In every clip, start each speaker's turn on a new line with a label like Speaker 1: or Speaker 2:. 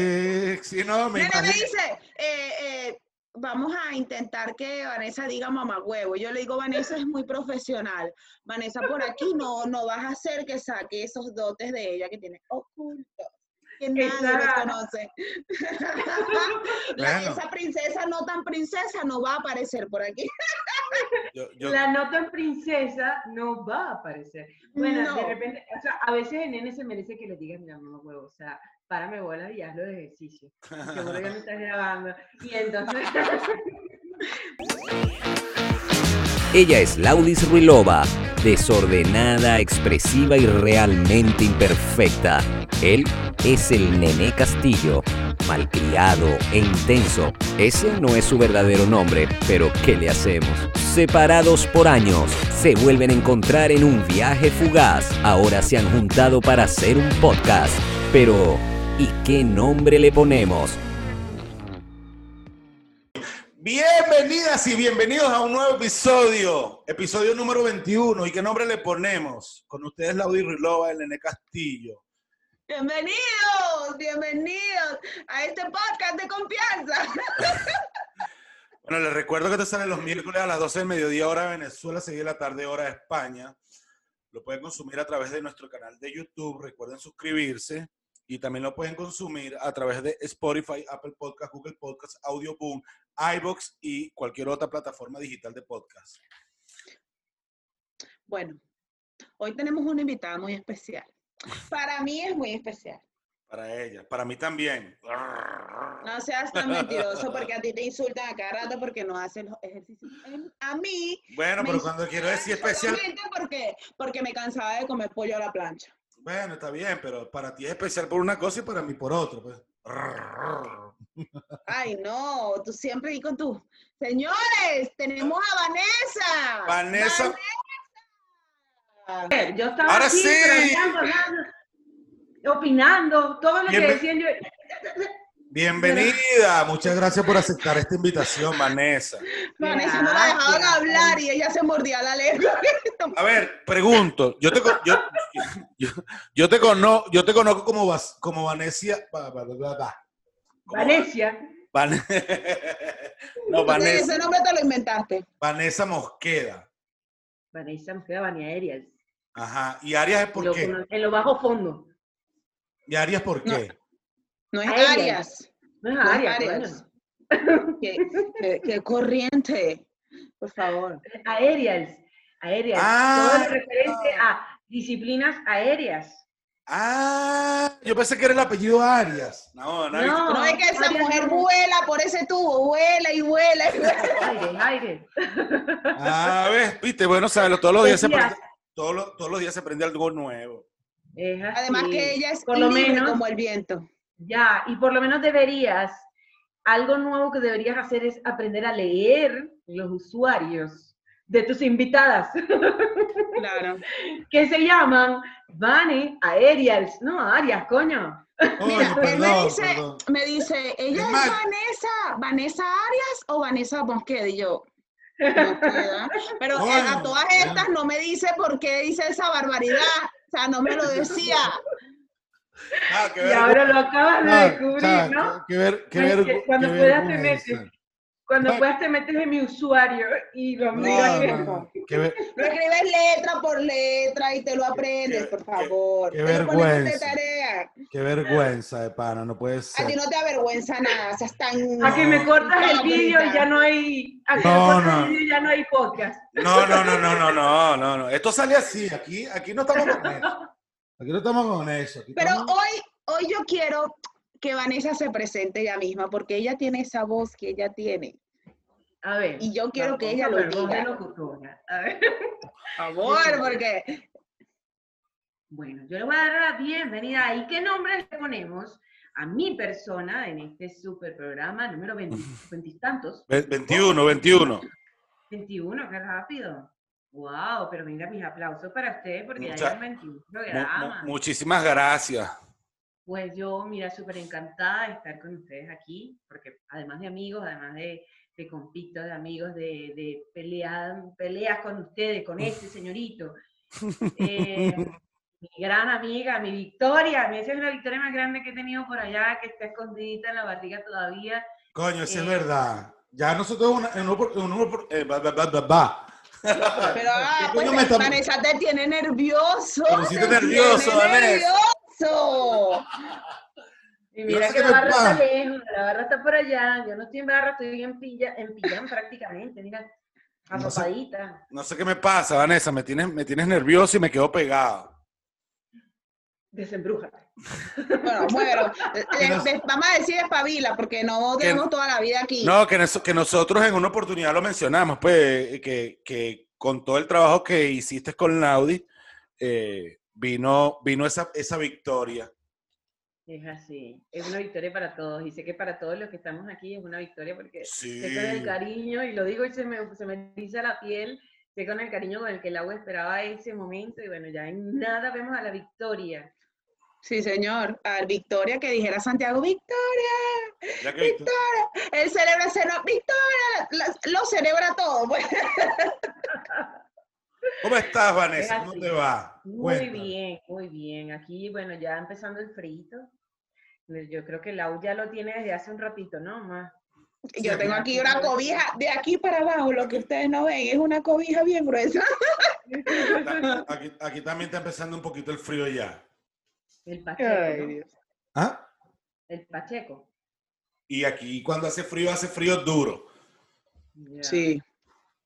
Speaker 1: Eh, sí, no, me
Speaker 2: Nene me
Speaker 1: imagino.
Speaker 2: dice, eh, eh, vamos a intentar que Vanessa diga mamá huevo. Yo le digo, Vanessa es muy profesional. Vanessa, por aquí no, no vas a hacer que saque esos dotes de ella que tiene ocultos. Que nadie
Speaker 3: Exacto.
Speaker 2: reconoce. La-
Speaker 1: Bueno.
Speaker 2: Esa princesa no tan princesa no va a aparecer por aquí.
Speaker 1: Yo- yo-
Speaker 3: La nota en princesa no va a aparecer. Bueno, de
Speaker 2: No.
Speaker 3: repente, o sea, a veces el nene se merece que le mira, mamá huevo, o sea, párame bolas y hazlo de ejercicio. Seguro que me estás grabando. Y entonces,
Speaker 4: Ella es Laudis Ruilova, desordenada, expresiva y realmente imperfecta. Él es el Nené Castillo, malcriado e intenso. Ese no es su verdadero nombre, pero ¿qué le hacemos? Separados por años, se vuelven a encontrar en un viaje fugaz. Ahora se han juntado para hacer un podcast. Pero, ¿y qué nombre le ponemos?
Speaker 1: Bienvenidas y bienvenidos a un nuevo episodio, episodio número 21. ¿Y qué nombre le ponemos? Con ustedes, Laudi Rilova, el Nene Castillo.
Speaker 2: Bienvenidos, bienvenidos a este podcast de confianza.
Speaker 1: Bueno, les recuerdo que te sale los miércoles a las 12 del mediodía, hora de Venezuela, 6 de la tarde, hora de España. Lo pueden consumir a través de nuestro canal de YouTube. Recuerden suscribirse. Y también lo pueden consumir a través de Spotify, Apple Podcast, Google Podcast, Audioboom, iBox y cualquier otra plataforma digital de podcast.
Speaker 2: Bueno, hoy tenemos una invitada muy especial. Para mí es muy especial.
Speaker 1: Para ella, para mí también.
Speaker 2: No seas tan mentiroso porque a ti te insultan a cada rato porque no haces los ejercicios. Em, A mí.
Speaker 1: Bueno, pero cuando quiero decir especial,
Speaker 2: solamente Porque, porque me cansaba de comer pollo a la plancha.
Speaker 1: Bueno, está bien, pero para ti es especial por una cosa y para mí por otra. Pues.
Speaker 2: Ay, no, tú siempre y con tú. Señores, tenemos a Vanessa.
Speaker 1: Vanessa,
Speaker 2: Vanessa.
Speaker 3: yo estaba
Speaker 1: Ahora
Speaker 3: aquí,
Speaker 1: sí.
Speaker 3: opinando, todo lo que
Speaker 1: Bienven-
Speaker 3: decían yo.
Speaker 1: Bienvenida. Muchas gracias por aceptar esta invitación, Vanessa.
Speaker 2: Vanessa no la dejaban hablar y ella se mordía la lengua.
Speaker 1: A ver, pregunto. Yo te, con- yo, yo, yo te, cono- yo te conozco como, Vas- como Vanessa. va- va- va- va- va. Como
Speaker 3: Valencia,
Speaker 1: Van- no, Vanessa,
Speaker 2: ese nombre te lo inventaste.
Speaker 1: Vanessa Mosqueda.
Speaker 3: Vanessa nos queda Vania Aerial.
Speaker 1: Ajá. ¿Y Arias es por
Speaker 3: Lo-
Speaker 1: qué?
Speaker 3: En lo bajo fondo.
Speaker 1: ¿Y Arias por qué?
Speaker 2: No es
Speaker 3: Arias.
Speaker 2: Arias.
Speaker 3: No es
Speaker 2: No Arias.
Speaker 3: coño.
Speaker 2: Qué, qué- qué corriente. Por favor.
Speaker 3: Aerials. Aerials.
Speaker 1: Ah.
Speaker 3: Todo lo referente a disciplinas aéreas.
Speaker 1: Ah, yo pensé que era el apellido Arias. No, no.
Speaker 3: No.
Speaker 2: No es que esa
Speaker 3: Arias
Speaker 2: mujer
Speaker 3: no.
Speaker 2: vuela por ese tubo, vuela y vuela. y vuela.
Speaker 3: Aire, aire.
Speaker 1: Ah, ves, viste, bueno, sabes, todos los días se aprende, todos los, todos los días se aprende algo nuevo.
Speaker 3: es así.
Speaker 2: Además que ella es
Speaker 3: por lo
Speaker 2: libre
Speaker 3: menos,
Speaker 2: como el viento.
Speaker 3: Ya, y por lo menos deberías, algo nuevo que deberías hacer es aprender a leer los usuarios de tus invitadas,
Speaker 2: Claro.
Speaker 3: que se llaman Vane Aerials, no Arias, coño.
Speaker 2: Mira, él me dice,
Speaker 1: perdón.
Speaker 2: me dice, ella
Speaker 1: Es
Speaker 2: Vanessa, Vanessa Arias o Vanessa Mosqueda. Y yo, Mosqueda. Pero eh, a todas
Speaker 1: ya.
Speaker 2: estas no me dice por qué dice esa barbaridad. O sea, no me lo decía.
Speaker 1: Ah, qué
Speaker 3: Y ahora lo acabas de
Speaker 1: Ah,
Speaker 3: descubrir,
Speaker 1: chao,
Speaker 3: ¿no?
Speaker 1: qué, ver, qué,
Speaker 3: Pues que
Speaker 1: vergu-
Speaker 3: cuando
Speaker 1: qué
Speaker 3: puedas te
Speaker 1: vergüenza.
Speaker 3: metes. Cuando puedas te metes en mi usuario y lo
Speaker 1: No,
Speaker 3: miras.
Speaker 1: no, no, qué ver-
Speaker 2: Lo escribes letra por letra y te lo aprendes,
Speaker 1: qué-
Speaker 2: por
Speaker 1: qué-
Speaker 2: favor.
Speaker 1: qué vergüenza.
Speaker 2: tarea.
Speaker 1: qué vergüenza de pana, no puede
Speaker 2: A ti no te avergüenza nada, seas tan...
Speaker 3: A que me cortas el vídeo y ya no hay. A que
Speaker 1: No,
Speaker 3: me cortas el vídeo y ya no hay podcast.
Speaker 1: No, no, no, no, no, no, no, no. Esto sale así, aquí, aquí no estamos con eso. Aquí no estamos con eso. aquí
Speaker 2: Pero
Speaker 1: estamos-
Speaker 2: hoy, hoy yo quiero que Vanessa se presente ella misma, porque ella tiene esa voz que ella tiene.
Speaker 3: A ver.
Speaker 2: Y yo quiero que ella lo diga.
Speaker 3: locutora. A ver.
Speaker 2: Por favor, porque
Speaker 3: Bueno, yo le voy a dar la bienvenida. ¿Y qué nombre le ponemos a mi persona en este super programa número 20, 20 y tantos?
Speaker 1: Ve- 21, 21.
Speaker 3: 21, qué rápido. Wow, pero mira mis aplausos para ustedes porque
Speaker 1: Mucha-
Speaker 3: ya hay 21
Speaker 1: Mu- mu-
Speaker 3: programas.
Speaker 1: muchísimas gracias.
Speaker 3: Pues yo, mira, súper encantada de estar con ustedes aquí, porque además de amigos, además de, de compitos, de amigos, de, de pelea- peleas con ustedes, con este señorito, eh, mi gran amiga, mi victoria. Mi esa es la victoria más grande que he tenido por allá, que está escondidita en la barriga todavía.
Speaker 1: Coño, eso es
Speaker 3: Eh,
Speaker 1: verdad. Ya nosotros una, un, un- eh, va, va.
Speaker 2: Pero ah,
Speaker 1: ¿Qué
Speaker 2: pues,
Speaker 1: me está-
Speaker 2: Vanessa te tiene nervioso.
Speaker 1: Pusiste
Speaker 2: te
Speaker 1: nervioso, Vanessa.
Speaker 2: nervioso.
Speaker 3: Y mira
Speaker 1: no
Speaker 3: que
Speaker 1: me
Speaker 3: barra está lejos, la barra está por allá. Yo no estoy en barra, estoy en pilla, en pijama prácticamente, mira,
Speaker 1: No sé.
Speaker 3: arropadita.
Speaker 1: No sé qué me pasa, Vanessa. Me tienes, me tienes nervioso y me quedo pegado.
Speaker 3: Desembrújate.
Speaker 2: Bueno, bueno, eh,
Speaker 1: Que nos-
Speaker 2: eh, vamos a decir espabila, porque no
Speaker 1: Que-
Speaker 2: tenemos toda la vida aquí.
Speaker 1: No, que, nos- que nosotros en una oportunidad lo mencionamos, pues, que, que con todo el trabajo que hiciste con Laudi, eh, vino, vino esa, esa victoria.
Speaker 3: Es así, es una victoria para todos. Y sé que para todos los que estamos aquí es una victoria porque
Speaker 1: Sí.
Speaker 3: sé con el cariño, y lo digo y se me, se me eriza la piel, sé con el cariño con el que el agua esperaba ese momento. Y bueno, ya en nada vemos a la victoria.
Speaker 2: Sí, señor. A ver, Victoria, que dijera Santiago, Victoria,
Speaker 1: tú-
Speaker 2: él celebra no, Victoria, la- lo celebra todo. pues.
Speaker 1: ¿Cómo estás, Vanessa?
Speaker 3: Es
Speaker 1: ¿Cómo te va?
Speaker 3: Muy
Speaker 1: Cuéntame.
Speaker 3: bien, muy bien. Aquí, bueno, ya empezando el frito. Yo creo que Lau ya lo tiene desde hace un ratito, ¿no? Más.
Speaker 2: Yo tengo aquí una cobija de aquí para abajo, lo que ustedes no ven, es una cobija bien gruesa.
Speaker 1: Aquí, aquí también está empezando un poquito el frío ya.
Speaker 3: El Pacheco, ¿no?
Speaker 1: ¿Ah?
Speaker 3: El Pacheco.
Speaker 1: Y aquí cuando hace frío, hace frío duro.
Speaker 2: Sí,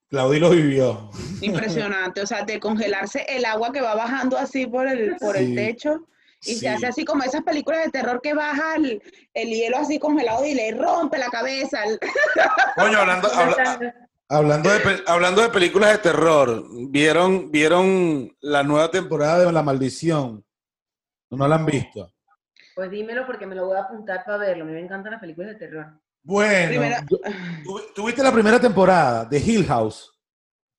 Speaker 1: Claudio lo vivió.
Speaker 2: impresionante. O sea, de congelarse el agua que va bajando así por el, por
Speaker 1: Sí.
Speaker 2: el techo y
Speaker 1: Sí.
Speaker 2: se hace así como esas películas de terror que baja el, el hielo así congelado y le rompe la cabeza.
Speaker 1: Coño, hablando, habla- hablando, de, hablando de películas de terror, ¿vieron, ¿vieron la nueva temporada de La Maldición? ¿No la han visto?
Speaker 3: Pues dímelo porque me lo voy a apuntar para verlo. A mí me encantan las películas de terror.
Speaker 1: Bueno,
Speaker 2: Primero-
Speaker 1: yo- ¿tú- ¿tuviste la primera temporada de Hill House?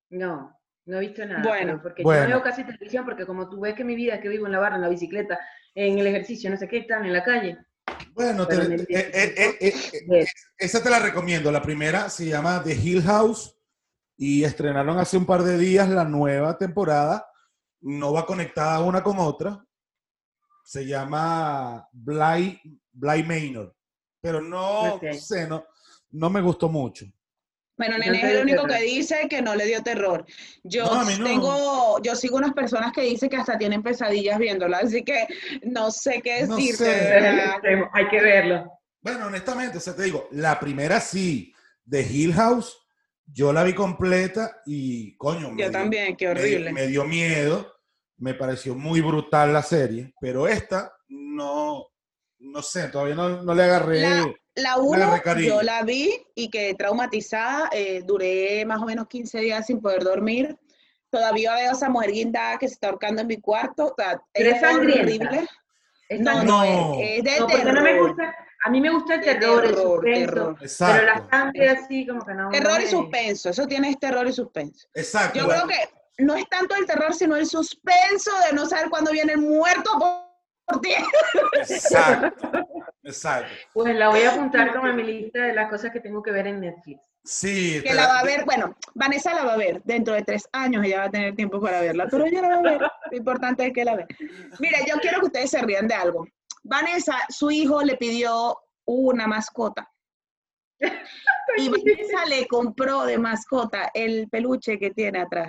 Speaker 3: No, no he visto nada.
Speaker 2: Bueno,
Speaker 3: porque
Speaker 1: bueno.
Speaker 3: yo no veo casi televisión porque como tú ves que mi vida es que vivo en la barra, en la bicicleta, en el ejercicio, no sé qué, están en la calle.
Speaker 1: Bueno, te- te- eh, eh, eh, eh, esa te la recomiendo. La primera se llama The Hill House y estrenaron hace un par de días la nueva temporada. No va conectada una con otra. Se llama Bly, Bly Manor. Pero no, sé, no, no me gustó mucho.
Speaker 2: Bueno, Nene es el único que dice que no le dio terror. Yo
Speaker 1: No, no.
Speaker 2: tengo, yo sigo unas personas que dicen que hasta tienen pesadillas viéndola, así que no sé qué
Speaker 1: No
Speaker 2: decirte.
Speaker 1: sé.
Speaker 3: Hay que verlo.
Speaker 1: Bueno, honestamente, o sea, te digo, la primera sí, de Hill House, yo la vi completa y, coño, me
Speaker 2: Yo
Speaker 1: dio-
Speaker 2: también, qué
Speaker 1: me
Speaker 2: horrible.
Speaker 1: Me, dio miedo, me pareció muy brutal la serie, pero esta no, no sé, todavía no, no le agarré.
Speaker 2: La- La uno,
Speaker 1: agarré
Speaker 2: yo la vi y quedé traumatizada. eh, duré más o menos 15 días sin poder dormir. Todavía veo a esa mujer guindada que se está ahorcando en mi cuarto. O sea,
Speaker 3: Pero es sangrienta.
Speaker 2: horrible.
Speaker 3: Es
Speaker 2: No, no,
Speaker 1: No.
Speaker 2: es, es de
Speaker 3: No, porque
Speaker 2: terror.
Speaker 3: no me gusta. A mí me gusta el terror, el
Speaker 2: terror,
Speaker 3: suspenso.
Speaker 2: terror.
Speaker 3: Pero
Speaker 1: Exacto,
Speaker 3: la sangre así como que no.
Speaker 2: Terror
Speaker 3: no
Speaker 2: y suspenso. Eso tiene terror y suspenso.
Speaker 1: exacto.
Speaker 2: Yo creo que no es tanto el terror, sino el suspenso de no saber cuándo viene el muerto por, ti.
Speaker 1: Exacto, exacto.
Speaker 3: Pues la voy a apuntar como en mi lista de las cosas que tengo que ver en Netflix.
Speaker 1: Sí,
Speaker 2: Que la- va a ver, bueno, Vanessa la va a ver. Dentro de tres años ella va a tener tiempo para verla, pero ella la va a ver. Lo importante es que la vea. Mira, yo quiero que ustedes se rían de algo. Vanessa, su hijo le pidió una mascota. Y Vanessa le compró de mascota el peluche que tiene atrás.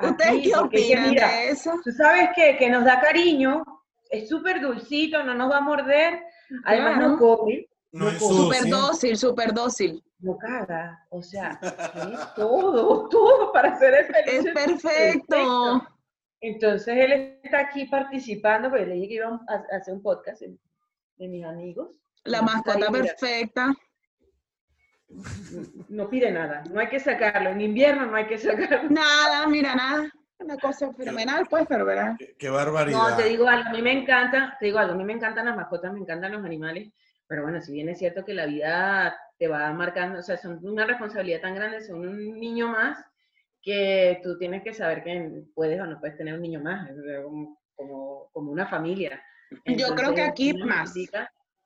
Speaker 2: ¿Ustedes qué
Speaker 3: porque es que
Speaker 2: opinan
Speaker 3: mira,
Speaker 2: de eso?
Speaker 3: Tú sabes que, que nos da cariño, es súper dulcito, no nos va a morder, además
Speaker 2: Claro.
Speaker 3: no come,
Speaker 1: No.
Speaker 2: Súper dócil, súper dócil.
Speaker 3: no caga, o sea, es todo, todo para hacer el
Speaker 2: Es
Speaker 3: peluche
Speaker 2: perfecto.
Speaker 3: Entonces él está aquí participando, porque le dije que íbamos a hacer un podcast de, mis amigos.
Speaker 2: La mascota perfecta.
Speaker 3: No pide nada, no hay que sacarlo, en invierno no hay que sacarlo.
Speaker 2: Nada, mira, nada. Una cosa fenomenal, pues, pero ¿verdad?
Speaker 1: Qué, qué barbaridad.
Speaker 3: No, te digo algo, a mí me encanta, te digo algo, a mí me encantan las mascotas, me encantan los animales, pero bueno, si bien es cierto que la vida te va marcando, o sea, son una responsabilidad tan grande, son un niño más, que tú tienes que saber que puedes o no puedes tener un niño más, como, como, como una familia.
Speaker 2: Yo creo que aquí más.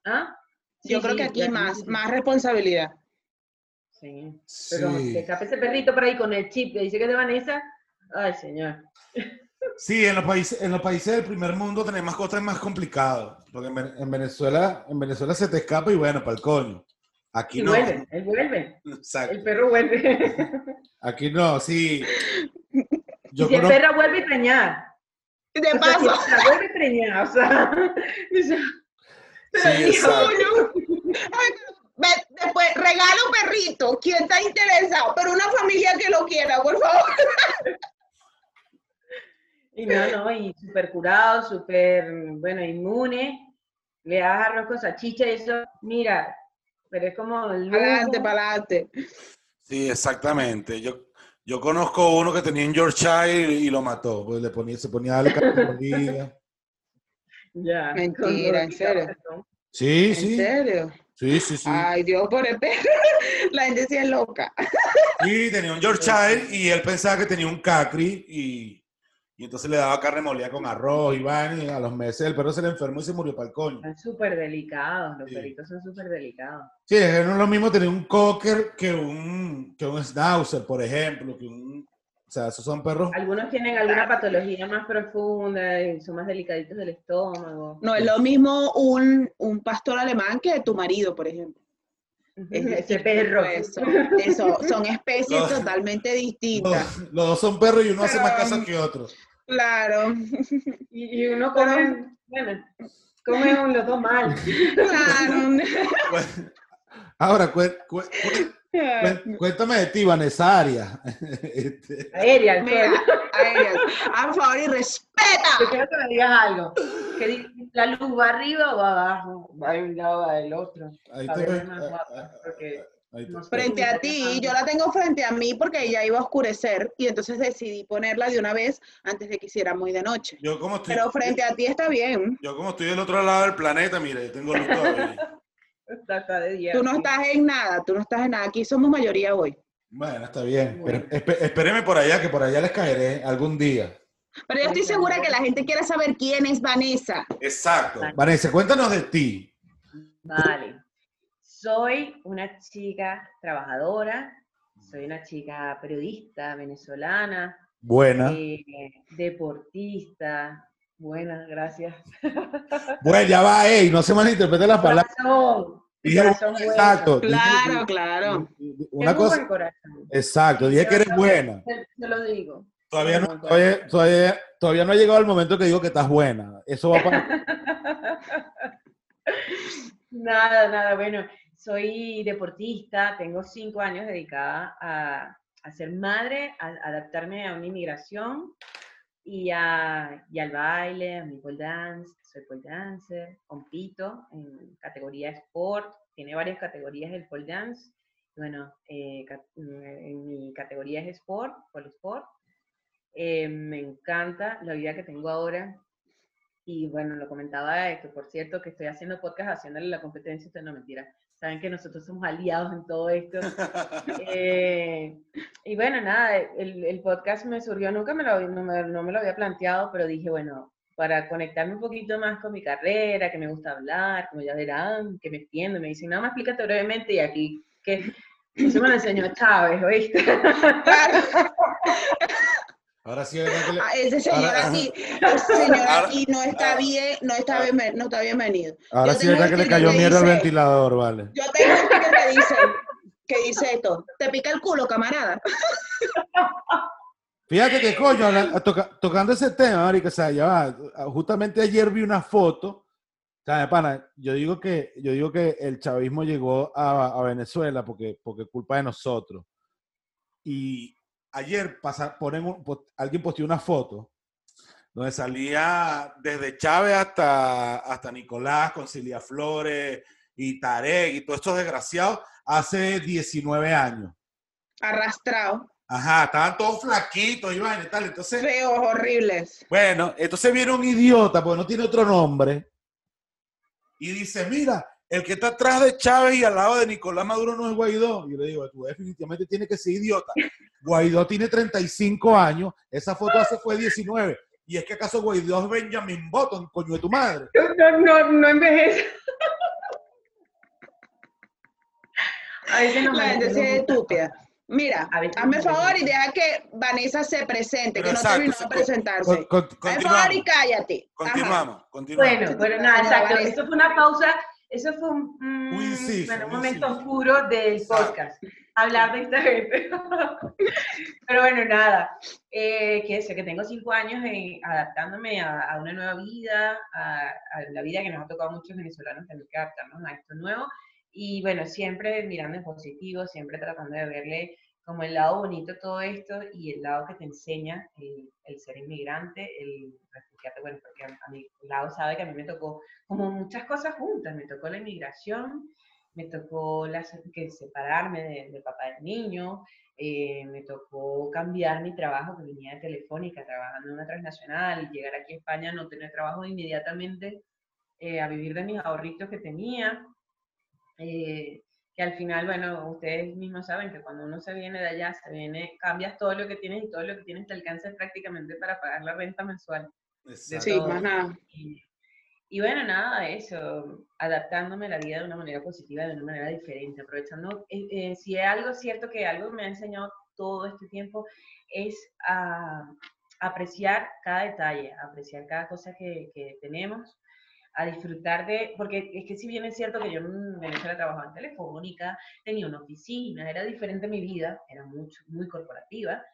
Speaker 3: ¿Ah?
Speaker 2: Yo
Speaker 3: Sí,
Speaker 2: creo que aquí más, más responsabilidad.
Speaker 3: Sí. Pero
Speaker 1: Sí.
Speaker 3: que escape ese perrito por ahí con el chip que dice que es de Vanessa, ay señor.
Speaker 1: Sí, en los países, en los países del primer mundo tener mascotas es más complicado. Porque en, Ven- en Venezuela, en Venezuela se te escapa y bueno, para el coño. Aquí
Speaker 3: Y
Speaker 1: no.
Speaker 3: vuelve, él vuelve.
Speaker 1: Exacto.
Speaker 3: El perro vuelve.
Speaker 1: Aquí no, sí.
Speaker 3: y si el perro vuelve a preñar.
Speaker 2: De
Speaker 3: O sea,
Speaker 2: paso.
Speaker 3: si la vuelve a preñar, o sea.
Speaker 1: Sí.
Speaker 2: Ay, Después, regalo ¿Quién está interesado? Pero una familia que lo quiera, por favor.
Speaker 3: Y no, no, y súper curado, súper, bueno, inmune. Le das arroz con salchicha y eso, mira, pero es como el
Speaker 2: Adelante,
Speaker 3: lujo.
Speaker 2: para adelante.
Speaker 1: Sí, exactamente. Yo, yo conozco uno que tenía un Yorkshire y lo mató. Pues le ponía, se ponía a darle carne molida.
Speaker 3: Ya,
Speaker 2: Mentira, ¿en serio?
Speaker 3: perdón.
Speaker 1: Sí,
Speaker 2: ¿En
Speaker 1: sí.
Speaker 2: serio?
Speaker 1: Sí, sí, sí.
Speaker 2: Ay, Dios por el perro. La gente sí es loca.
Speaker 1: Y tenía un Yorkshire y él pensaba que tenía un cacri y, y entonces le daba carne molida con arroz y van y a los meses el perro se le enfermó y se murió para el coño.
Speaker 3: Son súper delicados, los
Speaker 1: Sí.
Speaker 3: perritos son súper delicados.
Speaker 1: Sí, es no es lo mismo tener un cocker que un, que un schnauzer, por ejemplo, que un... O sea, esos son perros...
Speaker 3: Algunos tienen alguna patología más profunda y son más delicaditos del estómago.
Speaker 2: No es lo mismo un, un pastor alemán que tu marido, por ejemplo. Es
Speaker 3: Ese perro.
Speaker 2: Eso, eso, son especies
Speaker 1: Los-
Speaker 2: totalmente distintas.
Speaker 1: los dos son perros y uno hace más caso que otro.
Speaker 2: Claro,
Speaker 3: Y, y uno come, bueno, come los dos mal.
Speaker 2: claro.
Speaker 1: Ahora, cué- cuéntame de ti, Vanessa Arias. Este,
Speaker 3: Aérea,
Speaker 2: Mira,
Speaker 3: perro.
Speaker 2: a ellas, por favor y
Speaker 3: Yo
Speaker 2: respeta.
Speaker 3: quiero que me digas algo. Que la luz va arriba o va abajo, va de un lado o va del otro.
Speaker 1: ahí te ves. ah, ah,
Speaker 3: porque.
Speaker 2: Frente a ti, yo la tengo frente a mí porque ya iba a oscurecer y entonces decidí ponerla de una vez antes de que hiciera muy de noche.
Speaker 1: Yo como estoy,
Speaker 2: Pero frente a ti está bien.
Speaker 1: yo como estoy del otro lado del planeta, mira, yo tengo luz todavía.
Speaker 3: De.
Speaker 2: Tú no estás en nada, tú no estás en nada. Aquí somos mayoría hoy.
Speaker 1: Bueno, está bien.
Speaker 3: Bueno.
Speaker 1: Pero espe- espéreme por allá, que por allá les caeré algún día.
Speaker 2: Pero yo estoy segura que la gente quiere saber quién es Vanessa.
Speaker 1: Exacto.
Speaker 3: Vale.
Speaker 1: Vanessa, cuéntanos de ti.
Speaker 3: Vale. Soy una chica trabajadora, soy una chica periodista venezolana,
Speaker 1: Buena.
Speaker 3: eh, deportista. Buena, gracias.
Speaker 1: Bueno, ya va, ey, no se malinterprete las palabras.
Speaker 3: Corazón.
Speaker 1: Dije,
Speaker 3: corazón bueno.
Speaker 1: exacto. dije-
Speaker 2: Claro, claro.
Speaker 1: Una
Speaker 3: Tengo
Speaker 1: cosa,
Speaker 3: corazón.
Speaker 1: exacto, dije que eres buena.
Speaker 3: Te, te lo digo.
Speaker 1: Todavía no, todavía, todavía no ha llegado el momento que digo que estás buena. Eso va para...
Speaker 3: Nada, nada, bueno, soy deportista, tengo cinco años dedicada a, a ser madre, a, adaptarme a una inmigración y, a, al baile, a mi pole dance, soy pole dancer, compito en categoría sport, tiene varias categorías el pole dance, bueno, eh, en mi categoría es sport, pole sport, Eh, me encanta la vida que tengo ahora, y bueno, lo comentaba esto, por cierto, que estoy haciendo podcast haciéndole la competencia, esto no mentira. Saben que nosotros somos aliados en todo esto. Eh, y bueno, nada, el, el podcast me surgió, nunca me lo, no, me, no me lo había planteado, pero dije, bueno, para conectarme un poquito más con mi carrera, que me gusta hablar, como ya verán, que me extiendo, me dicen, nada más explícate brevemente y aquí, que eso me lo enseñó Chávez, ¿oíste?
Speaker 2: Claro.
Speaker 1: Ahora sí, ¿verdad que le-
Speaker 2: Ah, ese señor
Speaker 1: Ahora-
Speaker 2: aquí, ese señor
Speaker 1: Ahora-
Speaker 2: aquí no está bien, no está bien, no está bienvenido.
Speaker 1: ahora sí, ¿verdad que le cayó
Speaker 2: que
Speaker 1: mierda al ventilador, vale?
Speaker 2: Yo tengo un sticker que dice, que dice esto, te pica el culo, camarada.
Speaker 1: Fíjate que coño, toca- tocando ese tema, marica, o sea, ya va, justamente ayer vi una foto, o sea, de pana, yo digo que, yo digo que el chavismo llegó a, a Venezuela porque, porque culpa de nosotros. Y ayer pasa, ponen un- po- alguien posteó una foto donde salía desde Chávez hasta, hasta Nicolás, con Cilia Flores y Tarek y todos estos desgraciados hace 19 años.
Speaker 2: Arrastrado,
Speaker 1: Ajá, estaban todos flaquitos vaina y tal. Entonces,
Speaker 2: feos, horribles.
Speaker 1: bueno, entonces viene un idiota, porque no tiene otro nombre, y dice, mira, el que está atrás de Chávez y al lado de Nicolás Maduro no es Guaidó. Y yo le digo, tú definitivamente tienes que ser idiota. Guaidó tiene 35 años, esa foto hace fue 19. ¿Y es que acaso Guaidó es Benjamin Button, coño de tu madre?
Speaker 3: No, no, no envejece. A veces no
Speaker 2: La
Speaker 3: me
Speaker 2: gente sí es estúpida. Mira, hazme favor y deja que Vanessa se presente,
Speaker 1: Pero
Speaker 2: que no
Speaker 1: exacto,
Speaker 2: terminó
Speaker 1: sí,
Speaker 2: de presentarse.
Speaker 1: Con- con-
Speaker 2: Hazme el favor y cállate.
Speaker 1: Continuamos, continuamos.
Speaker 3: Bueno, bueno,
Speaker 2: No,
Speaker 3: nada, exacto.
Speaker 2: Vanessa.
Speaker 3: Eso fue una pausa, eso fue un, un-
Speaker 1: Un inciso,
Speaker 3: bueno, un momento
Speaker 1: inciso.
Speaker 3: oscuro del
Speaker 1: Exacto.
Speaker 3: podcast. Hablar de esta gente. Pero bueno, nada. Eh, que sé que tengo cinco años en- adaptándome a, a una nueva vida, a, a la vida que nos ha tocado a muchos venezolanos tener que adaptarnos a esto nuevo. Y bueno, siempre mirando en positivo, siempre tratando de verle como el lado bonito todo esto y el lado que te enseña el, el ser inmigrante, el refugiarte, bueno, porque a, mi lado sabe que a mí me tocó como muchas cosas juntas, me tocó la inmigración, me tocó las, que separarme de- papá del niño, eh, me tocó cambiar mi trabajo, que venía de Telefónica, trabajando en una transnacional, y llegar aquí a España, no tener trabajo inmediatamente, eh, a vivir de mis ahorritos que tenía, eh, que al final, bueno, ustedes mismos saben que cuando uno se viene de allá, se viene, cambias todo lo que tienes y todo lo que tienes te alcanza prácticamente para pagar la renta mensual.
Speaker 1: Exacto.
Speaker 2: Sí, más nada.
Speaker 3: Y, y bueno, nada, eso, adaptándome a la vida de una manera positiva, de una manera diferente, aprovechando, eh, eh, si es algo cierto que algo me ha enseñado todo este tiempo, es a apreciar cada detalle, apreciar cada cosa que, que tenemos, a disfrutar de, porque es que si bien es cierto que yo en Venezuela trabajaba en Telefónica, tenía una oficina, era diferente mi vida, era mucho, muy corporativa,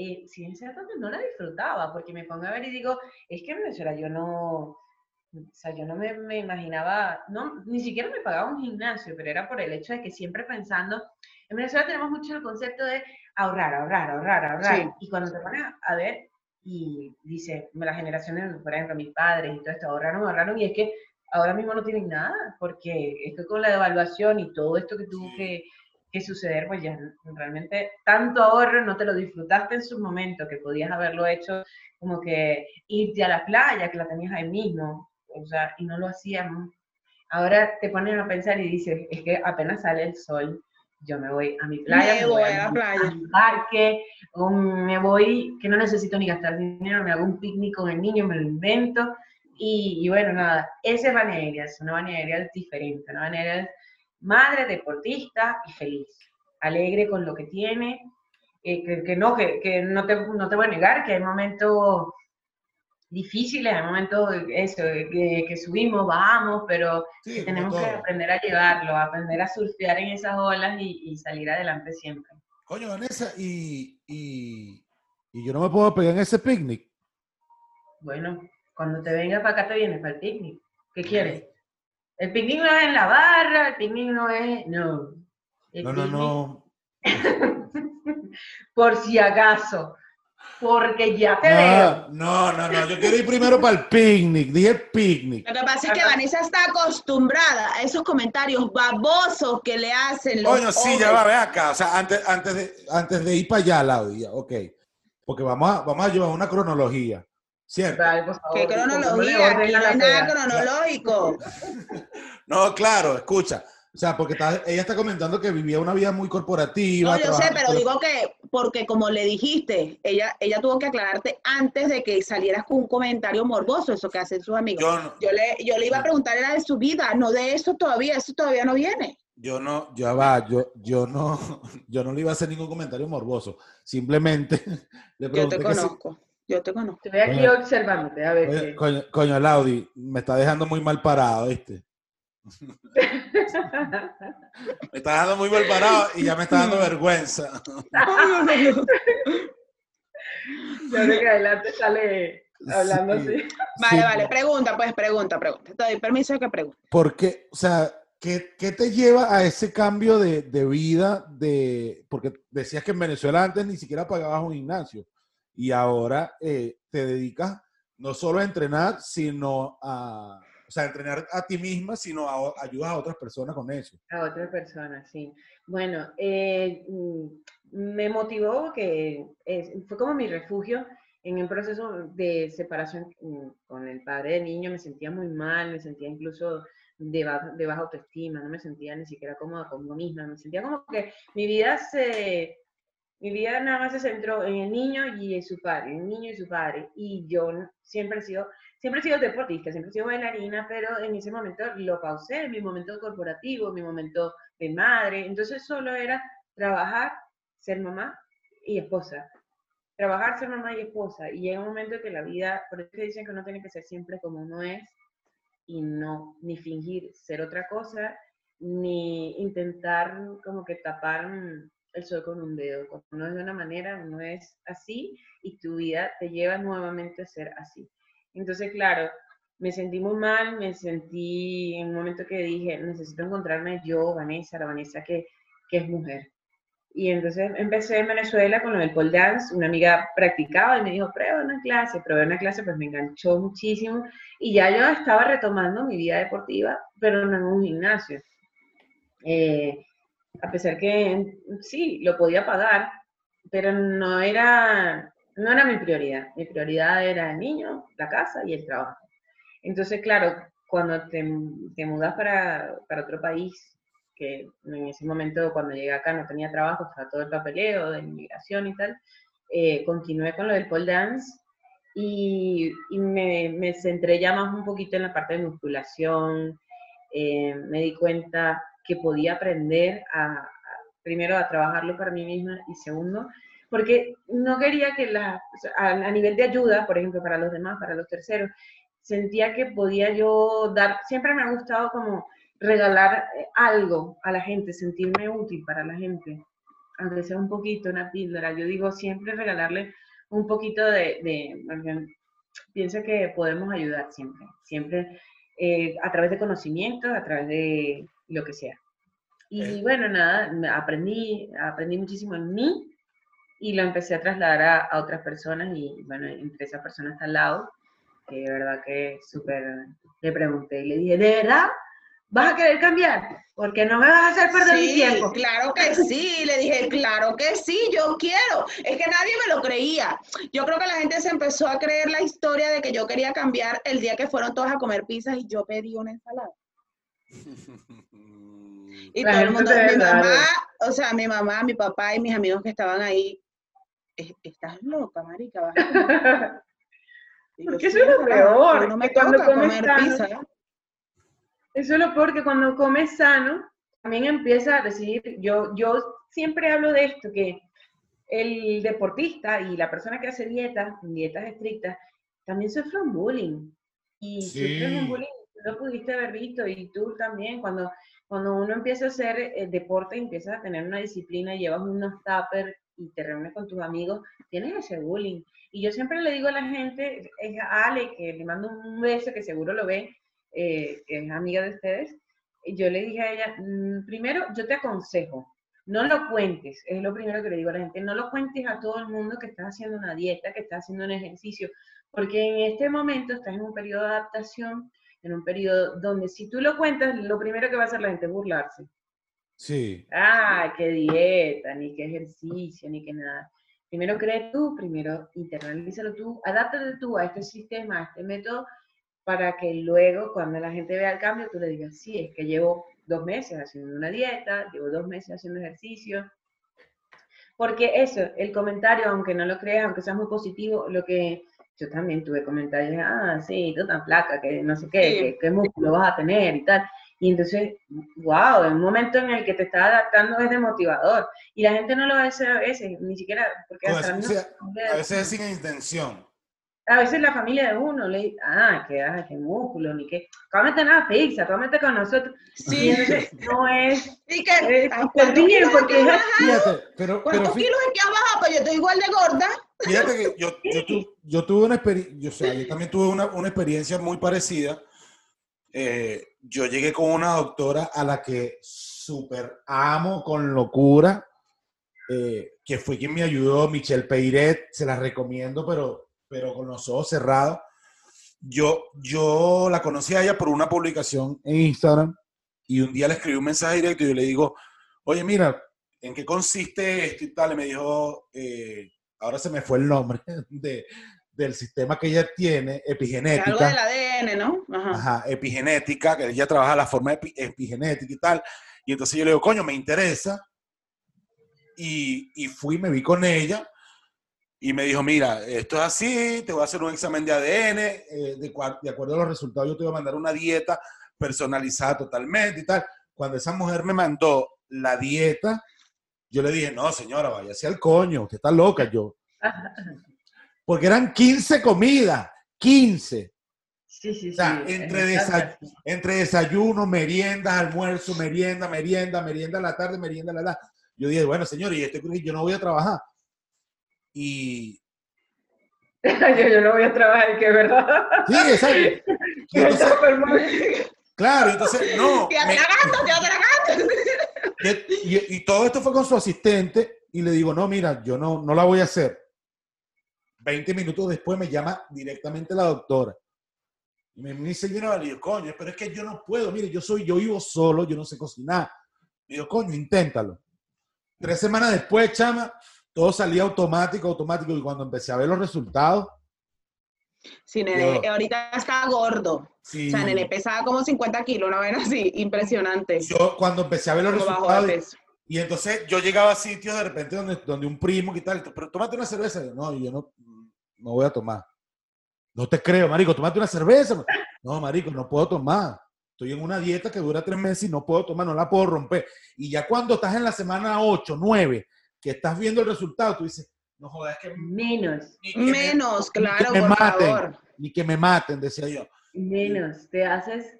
Speaker 3: eh, si bien es cierto que no la disfrutaba, porque me pongo a ver y digo, es que en Venezuela yo no, o sea, yo no me, me imaginaba, no, ni siquiera me pagaba un gimnasio, pero era por el hecho de que siempre pensando, en Venezuela tenemos mucho el concepto de ahorrar, ahorrar, ahorrar, ahorrar,
Speaker 2: Sí.
Speaker 3: y cuando te pones a ver y dice, las generaciones, por ejemplo, mis padres y todo esto, ahorraron, ahorraron, y es que ahora mismo no tienen nada, porque es que con la devaluación y todo esto que tuvo
Speaker 1: Sí.
Speaker 3: que, que suceder, pues ya realmente tanto ahorro no te lo disfrutaste en su momento, que podías haberlo hecho como que irte a la playa, que la tenías ahí mismo, o sea, y no lo hacíamos. Ahora te ponen a pensar y dices, es que apenas sale el sol, yo me voy a mi playa,
Speaker 2: Me
Speaker 3: me
Speaker 2: voy
Speaker 3: voy
Speaker 2: a la playa.
Speaker 3: mi parque, o me voy, que no necesito ni gastar dinero, me hago un picnic con el niño, me lo invento, y, y bueno, nada, esa es Vania Arias, una Vania diferente, una Vania madre, deportista y feliz, alegre con lo que tiene, eh, que, que no, que, que no, te, no te voy a negar que hay momentos difíciles, hay momentos eso, que, que subimos, bajamos, pero
Speaker 1: Sí,
Speaker 3: tenemos que aprender a llevarlo, aprender a surfear en esas olas y, y salir adelante siempre.
Speaker 1: Coño, Vanessa, y, y, y yo no me puedo pegar en ese picnic.
Speaker 3: Bueno, cuando te vengas para acá te vienes para el picnic. ¿Qué quieres? El picnic no es en la barra, el picnic no es... No. El
Speaker 1: No, no,
Speaker 3: picnic,
Speaker 1: no.
Speaker 3: Por si acaso. Porque ya te veo.
Speaker 1: No, no, no, no. Yo quiero ir primero para el picnic. Dije picnic.
Speaker 2: Lo que pasa es que Vanessa está acostumbrada a esos comentarios babosos que le hacen los
Speaker 1: Coño, sí, ya va, ve acá. O sea, antes, antes, de, antes de ir para allá, Laudia, ok. Porque vamos a, vamos a llevar una cronología. ¿Cierto?
Speaker 3: Vale, por favor,
Speaker 2: ¿Qué cronología? Aquí no hay nada cronológico.
Speaker 1: No, claro, escucha. O sea, porque está- ella está comentando que vivía una vida muy corporativa.
Speaker 2: No, yo sé, pero digo que, porque como le dijiste, ella, ella tuvo que aclararte antes de que salieras con un comentario morboso, eso que hacen sus amigos.
Speaker 1: Yo no,
Speaker 2: Yo le, yo le iba a preguntar era de su vida, no de eso todavía, eso todavía no viene.
Speaker 1: yo no, ya va, yo, yo no, yo no le iba a hacer ningún comentario morboso. Simplemente le
Speaker 2: Yo
Speaker 1: pregunté
Speaker 2: te
Speaker 1: que si-
Speaker 2: conozco, yo te conozco.
Speaker 3: Estoy aquí
Speaker 1: Coño.
Speaker 3: observándote, a ver.
Speaker 1: Coño, coño, Laudi, me está dejando muy mal parado, ¿viste? Me está dejando muy mal parado y ya me está dando vergüenza.
Speaker 3: Yo creo que adelante sale hablando
Speaker 1: Sí.
Speaker 3: así.
Speaker 2: Vale,
Speaker 1: Sí.
Speaker 2: vale, pregunta, pues pregunta, pregunta. Te doy permiso de que pregunte.
Speaker 1: Porque, o sea, ¿qué, qué te lleva a ese cambio de, de vida? De, porque decías que en Venezuela antes ni siquiera pagabas un gimnasio y ahora eh, te dedicas no solo a entrenar, sino a, o sea, entrenar a ti misma, sino a, ayudas a otras personas con eso.
Speaker 3: A otra persona, sí. Bueno, eh, mm, me motivó que fue como mi refugio en el proceso de separación mm, con el padre del niño. Me sentía muy mal, me sentía incluso de, ba- de baja autoestima, no me sentía ni siquiera cómoda conmigo misma. Me sentía como que mi vida se... Mi vida nada más se centró en el niño y en su padre, el niño y su padre. Y yo siempre he sido siempre he sido deportista, siempre he sido bailarina, pero en ese momento lo pausé, mi momento corporativo, mi momento de madre. Entonces solo era trabajar ser mamá y esposa. Trabajar, ser mamá y esposa. Y llega un momento que la vida, por eso dicen que uno tiene que ser siempre como uno es y no ni fingir ser otra cosa, ni intentar como que tapar el sol con un dedo. Cuando uno es de una manera, uno es así y tu vida te lleva nuevamente a ser así. Entonces, claro, me sentí muy mal, me sentí en un momento que dije, necesito encontrarme yo, Vanessa, la Vanessa que, que es mujer. Y entonces empecé en Venezuela con lo del pole dance, una amiga practicaba y me dijo, prueba una clase, probé una clase, pues me enganchó muchísimo y ya yo estaba retomando mi vida deportiva, pero no en un gimnasio. Eh, a pesar que sí, lo podía pagar, pero no era, no era mi prioridad. Mi prioridad era el niño, la casa y el trabajo. Entonces, claro, cuando te, te mudas para, para, otro país, que en ese momento cuando llegué acá no tenía trabajo, estaba todo el papeleo de inmigración y tal, eh, continué con lo del pole dance y, me, me, centré ya más un poquito en la parte de musculación, eh, me di cuenta que podía aprender a, primero a trabajarlo para mí misma y segundo, porque no quería que la, a, a, nivel de ayuda, por ejemplo, para los demás, para los terceros, sentía que podía yo dar, siempre me ha gustado como regalar eh, algo a la gente, sentirme útil para la gente, aunque sea un poquito, una píldora. Yo digo siempre regalarle un poquito de, de pienso que podemos ayudar siempre, siempre eh, a través de conocimiento, a través de lo que sea. Y eh. bueno, nada, aprendí, aprendí muchísimo en mí y lo empecé a trasladar a, a otras personas y bueno, entre esas personas está al lado que de verdad que súper, le pregunté y le dije, ¿de verdad vas a querer cambiar? Porque no me vas a hacer perder mi tiempo.
Speaker 2: Claro que sí, le dije, claro que sí, yo quiero. Es que nadie me lo creía. Yo creo que la gente se empezó a creer la historia de que yo quería cambiar el día que fueron todos a comer pizzas y yo pedí una ensalada. y todo el mundo, mi mamá, o sea, mi mamá, mi papá y mis amigos que estaban ahí, estás loca, marica, vas a
Speaker 3: Porque eso es lo peor. No me cuando comes sano, Eso es lo peor que cuando comes sano, también empieza a recibir, yo, yo siempre hablo de esto, que el deportista y la persona que hace dietas, dietas estrictas, también sufre un bullying. Y sí. un bullying, lo pudiste haber visto, y tú también, cuando, cuando uno empieza a hacer el eh, deporte, empiezas a tener una disciplina, llevas unos tuppers y te reúnes con tus amigos, tienes ese bullying. Y yo siempre le digo a la gente, es a Ale, que le mando un beso, que seguro lo ve, eh, que es amiga de ustedes, yo le dije a ella, mm, primero, yo te aconsejo, no lo cuentes, es lo primero que le digo a la gente, no lo cuentes a todo el mundo que estás haciendo una dieta, que estás haciendo un ejercicio, porque en este momento estás en un periodo de adaptación, en un periodo donde si tú lo cuentas, lo primero que va a hacer la gente es burlarse.
Speaker 1: Sí.
Speaker 3: Ah, qué dieta, ni qué ejercicio, ni qué nada. Primero cree tú, primero internalízalo tú, adáptate tú a este sistema, a este método, para que luego cuando la gente vea el cambio, tú le digas, sí, es que llevo dos meses haciendo una dieta, llevo dos meses haciendo ejercicio. Porque eso, el comentario, aunque no lo creas, aunque sea muy positivo, lo que yo también tuve comentarios, ah, sí, tú tan flaca, que no sé qué, qué músculo vas a tener y tal. Y entonces, wow, en un momento en el que te estás adaptando es desmotivador. Y la gente no lo hace a veces, ni siquiera, porque
Speaker 1: pues, o sea, a veces es sin intención.
Speaker 3: A veces la familia de uno le dice, ah, qué, ah, qué músculo, ni qué, cómete una pizza, cómete con nosotros. Sí. no es,
Speaker 2: ¿Y que,
Speaker 3: es bien, porque es
Speaker 1: Fíjate, pero,
Speaker 2: ¿Cuántos
Speaker 1: pero,
Speaker 2: kilos es que has bajado? Pues yo estoy igual de gorda.
Speaker 1: Fíjate que yo, yo, tu, yo tuve una experiencia, yo también tuve una, una experiencia muy parecida. Eh, yo llegué con una doctora a la que súper amo con locura, eh, que fue quien me ayudó, Michelle Peiret, se la recomiendo, pero, pero con los ojos cerrados. Yo, yo la conocí a ella por una publicación en Instagram y un día le escribí un mensaje directo y yo le digo, oye, mira, ¿en qué consiste esto y tal? Y me dijo, eh, ahora se me fue el nombre de, del sistema que ella tiene, epigenética.
Speaker 2: Algo del ADN, ¿no?
Speaker 1: Ajá. Ajá. epigenética, que ella trabaja la forma epi, epigenética y tal. Y entonces yo le digo, coño, me interesa. Y, y fui, me vi con ella y me dijo, mira, esto es así, te voy a hacer un examen de ADN, eh, de, de acuerdo a los resultados yo te voy a mandar una dieta personalizada totalmente y tal. Cuando esa mujer me mandó la dieta, Yo le dije, no, señora, váyase al coño, usted está loca, yo. Porque eran 15 comidas, 15.
Speaker 3: Sí, sí,
Speaker 1: O sea,
Speaker 3: sí,
Speaker 1: entre,
Speaker 3: es
Speaker 1: desa- entre desayuno, meriendas, almuerzo, merienda, merienda, merienda a la tarde, merienda a la tarde. Yo dije, bueno, señor, y este yo no voy a trabajar. Y
Speaker 3: yo, yo no voy a trabajar, que es verdad.
Speaker 1: sí, exacto.
Speaker 3: Que
Speaker 1: entonces, claro, entonces, no.
Speaker 2: Te
Speaker 1: me-
Speaker 2: atraganto, te atraganto.
Speaker 1: Y, y- todo esto fue con su asistente y le digo, no, mira, yo no, no la voy a hacer. 20 minutos después me llama directamente la doctora. Y me dice, mira, digo, coño, pero es que yo no puedo, mire, yo soy, yo vivo solo, yo no sé cocinar. Le digo, coño, inténtalo. Tres semanas después, chama, todo salía automático, automático. Y cuando empecé a ver los resultados,
Speaker 2: Sí, nene,
Speaker 1: Yo-
Speaker 2: ahorita está gordo.
Speaker 1: sí,
Speaker 2: O sea, nene pesaba como 50 kilos, una vez así, impresionante.
Speaker 1: yo cuando empecé a ver los
Speaker 2: Como
Speaker 1: resultados. Y entonces yo llegaba a sitios de repente donde, donde un primo y tal, pero tómate una cerveza. Yo, no, yo no, no voy a tomar. No te creo, marico, tómate una cerveza. No, marico, no puedo tomar. Estoy en una dieta que dura tres meses y no puedo tomar, no la puedo romper. Y ya cuando estás en la semana 8, 9, que estás viendo el resultado, tú dices, no jodas, es que
Speaker 3: Menos,
Speaker 1: ni que me-
Speaker 2: Menos,
Speaker 1: que
Speaker 2: claro,
Speaker 1: me
Speaker 2: por
Speaker 1: maten.
Speaker 2: favor.
Speaker 1: ni que me maten, decía yo.
Speaker 3: menos. Te haces,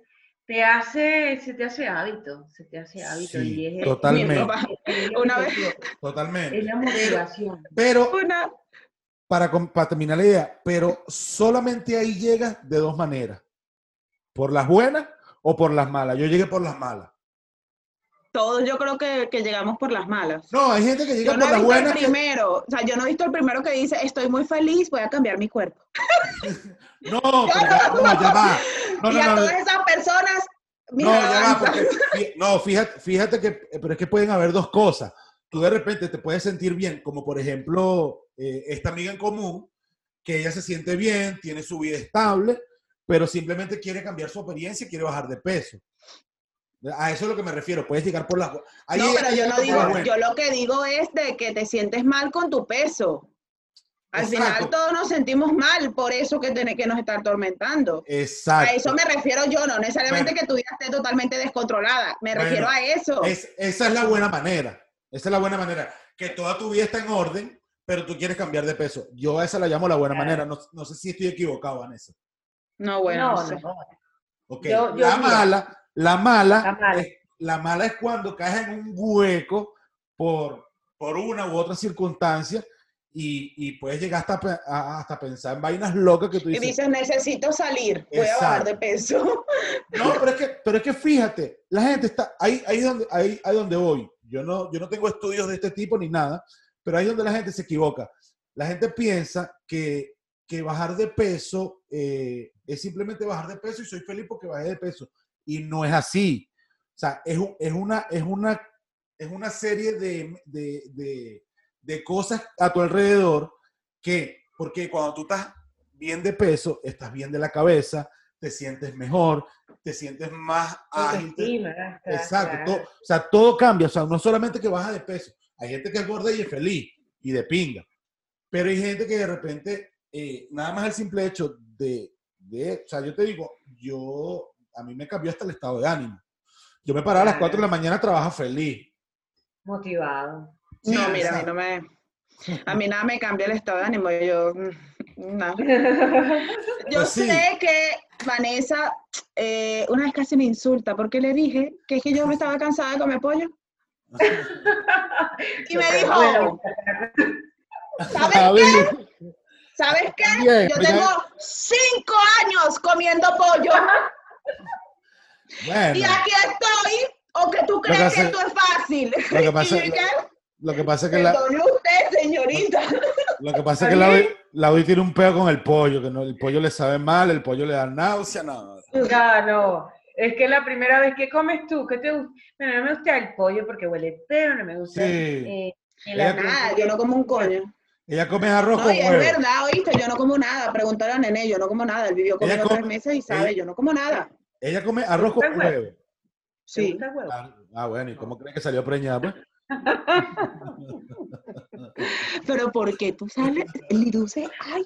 Speaker 3: te hace, se te hace hábito, se te hace hábito.
Speaker 1: Sí,
Speaker 3: y es el-
Speaker 1: totalmente.
Speaker 3: Es
Speaker 2: Una vez-
Speaker 1: Totalmente.
Speaker 3: Es la motivación.
Speaker 1: Pero
Speaker 2: una,
Speaker 1: para, para terminar la idea, pero solamente ahí llegas de dos maneras. Por las buenas o por las malas. Yo llegué por las malas.
Speaker 2: Todos yo creo que, que llegamos por las malas.
Speaker 1: No, hay gente que llega
Speaker 2: Yo no
Speaker 1: por las
Speaker 2: el
Speaker 1: buenas. que-
Speaker 2: o sea, yo no he visto el primero que dice, estoy muy feliz, voy a cambiar mi cuerpo.
Speaker 1: No, pero no, ya va. No,
Speaker 2: y
Speaker 1: no,
Speaker 2: a
Speaker 1: no,
Speaker 2: todas esas personas, mira,
Speaker 1: no, ya va, porque, no, fíjate, fíjate que, pero es que pueden haber dos cosas. Tú de repente te puedes sentir bien, como por ejemplo eh, esta amiga en común, que ella se siente bien, tiene su vida estable, pero simplemente quiere cambiar su apariencia quiere bajar de peso. A eso es lo que me refiero, puedes llegar por las Ahí
Speaker 2: No, pero yo no digo, yo lo que digo es de que te sientes mal con tu peso. Al
Speaker 1: Exacto.
Speaker 2: final todos nos sentimos mal por eso que, tiene, que nos está atormentando.
Speaker 1: Exacto.
Speaker 2: A eso me refiero yo, no necesariamente
Speaker 1: Bueno.
Speaker 2: que tu vida esté totalmente descontrolada. Me
Speaker 1: Bueno,
Speaker 2: refiero a eso.
Speaker 1: Es- esa es la buena manera. Esa es la buena manera. Que toda tu vida está en orden, pero tú quieres cambiar de peso. Yo a esa la llamo la buena
Speaker 3: Claro.
Speaker 1: manera. No, no sé si estoy equivocado, Vanessa.
Speaker 2: No, bueno,
Speaker 3: no,
Speaker 2: no sé.
Speaker 3: no.
Speaker 1: Ok.
Speaker 3: Yo- yo
Speaker 1: la,
Speaker 3: mira.
Speaker 1: mala, la mala,
Speaker 3: La mala.
Speaker 1: Es, la mala es cuando caes en un hueco por, por una u otra circunstancia y, y puedes llegar hasta, a- hasta pensar en vainas locas que tú
Speaker 2: Y
Speaker 1: dices.
Speaker 2: dices, necesito salir, voy a bajar de peso.
Speaker 1: No, pero es que, pero es que fíjate, la gente está, ahí, ahí, donde, ahí, ahí donde voy. Yo no, yo no tengo estudios de este tipo ni nada, pero ahí es donde la gente se equivoca. La gente piensa que, que bajar de peso eh, es simplemente bajar de peso y soy feliz porque bajé de peso. Y no es así. O sea, es, es, una, es, una, es una serie de, de, de, de cosas a tu alrededor que, porque cuando tú estás bien de peso, estás bien de la cabeza, te sientes mejor, te sientes más ágil. Exacto, todo- o sea, todo cambia, o sea, no solamente que baja de peso, hay gente que es gorda y es feliz y de pinga, pero hay gente que de repente, eh, nada más el simple hecho de, de, o sea, yo te digo, yo, a mí me cambió hasta el estado de ánimo. Yo me paraba a las 4 de la mañana, trabajo feliz.
Speaker 3: Motivado.
Speaker 1: Sí,
Speaker 2: no, mira, a mí no me... A mí nada me cambia el estado de ánimo. Yo, mm, no. Yo
Speaker 1: Pues sí.
Speaker 2: sé que Vanessa eh, una vez casi me insulta porque le dije que es que yo me estaba cansada de comer pollo. Y me dijo, ¿sabes qué? ¿Sabes qué?
Speaker 1: Bien,
Speaker 2: Yo
Speaker 1: pues ya-
Speaker 2: tengo cinco años comiendo pollo
Speaker 1: bueno,
Speaker 2: y aquí estoy. ¿O que tú
Speaker 1: Lo que
Speaker 2: crees que esto es fácil?
Speaker 1: lo que pasa-
Speaker 2: ¿qué?
Speaker 1: lo que pasa es que la,
Speaker 2: usted, señorita.
Speaker 1: lo que pasa es que la, la Odi tiene un peo con el pollo, que no, el pollo le sabe mal, el pollo le da náusea, nada.
Speaker 3: No. Es que la primera vez que comes tú, ¿qué te gusta? Bueno, no me gusta el pollo porque huele feo, no me gusta.
Speaker 1: Sí.
Speaker 3: eh.
Speaker 2: Nada, yo no como un coño.
Speaker 1: Ella come arroz
Speaker 2: No,
Speaker 1: con
Speaker 2: y es
Speaker 1: huevo.
Speaker 2: verdad, oíste, yo no como nada. Pregúntale a Nene, yo no como nada. Él vivió conmigo
Speaker 1: come-
Speaker 2: tres meses y sabe,
Speaker 1: ella-
Speaker 2: yo no como nada.
Speaker 1: Ella come arroz con
Speaker 3: ¿Te gusta el
Speaker 1: huevo.
Speaker 3: ¿Te
Speaker 2: Sí.
Speaker 3: gusta huevo?
Speaker 1: Ah, ah, bueno, ¿y cómo crees que salió preñada, pues?
Speaker 2: Pero porque tú sales, Liduce, ay,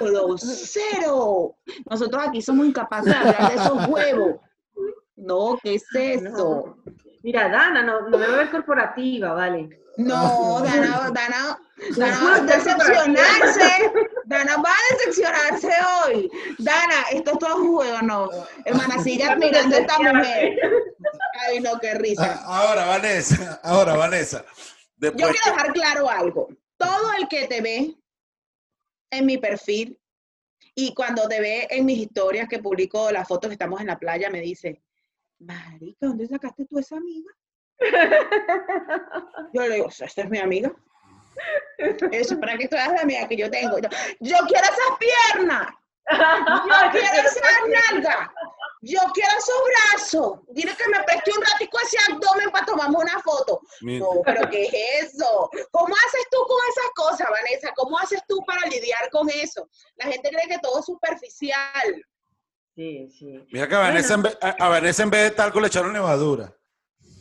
Speaker 2: grosero. Nosotros aquí somos incapaces de hablar de esos huevos. No, ¿qué es eso?
Speaker 3: Mira, Dana, no, no me va a ver corporativa, vale.
Speaker 2: No, Dana, Dana, Dana va a decepcionarse. Dana va a decepcionarse hoy. Dana, esto es todo un juego, no. Hermana, sigue admirando a esta mujer. Ay, no, qué risa.
Speaker 1: Ah, Ahora, Vanessa, ahora, Vanessa.
Speaker 2: Yo quiero dejar claro algo. Todo el que te ve en mi perfil y cuando te ve en mis historias que publico las fotos que estamos en la playa, me dice, Marica, ¿dónde sacaste tú esa amiga? Yo le digo, esta es mi amiga. Eso, para que tú veas la amiga que yo tengo. Yo, yo quiero esas piernas. Yo quiero esa nalga. Yo quiero esos brazos. Dile que me preste un ratico ese abdomen para tomarme una foto. No, pero ¿qué es eso? ¿Cómo haces tú con esas cosas, Vanessa? ¿Cómo haces tú para lidiar con eso? La gente cree que todo es superficial.
Speaker 3: Sí, sí.
Speaker 1: mira que a Vanessa, en vez, a, a Vanessa en vez de talco le echaron levadura.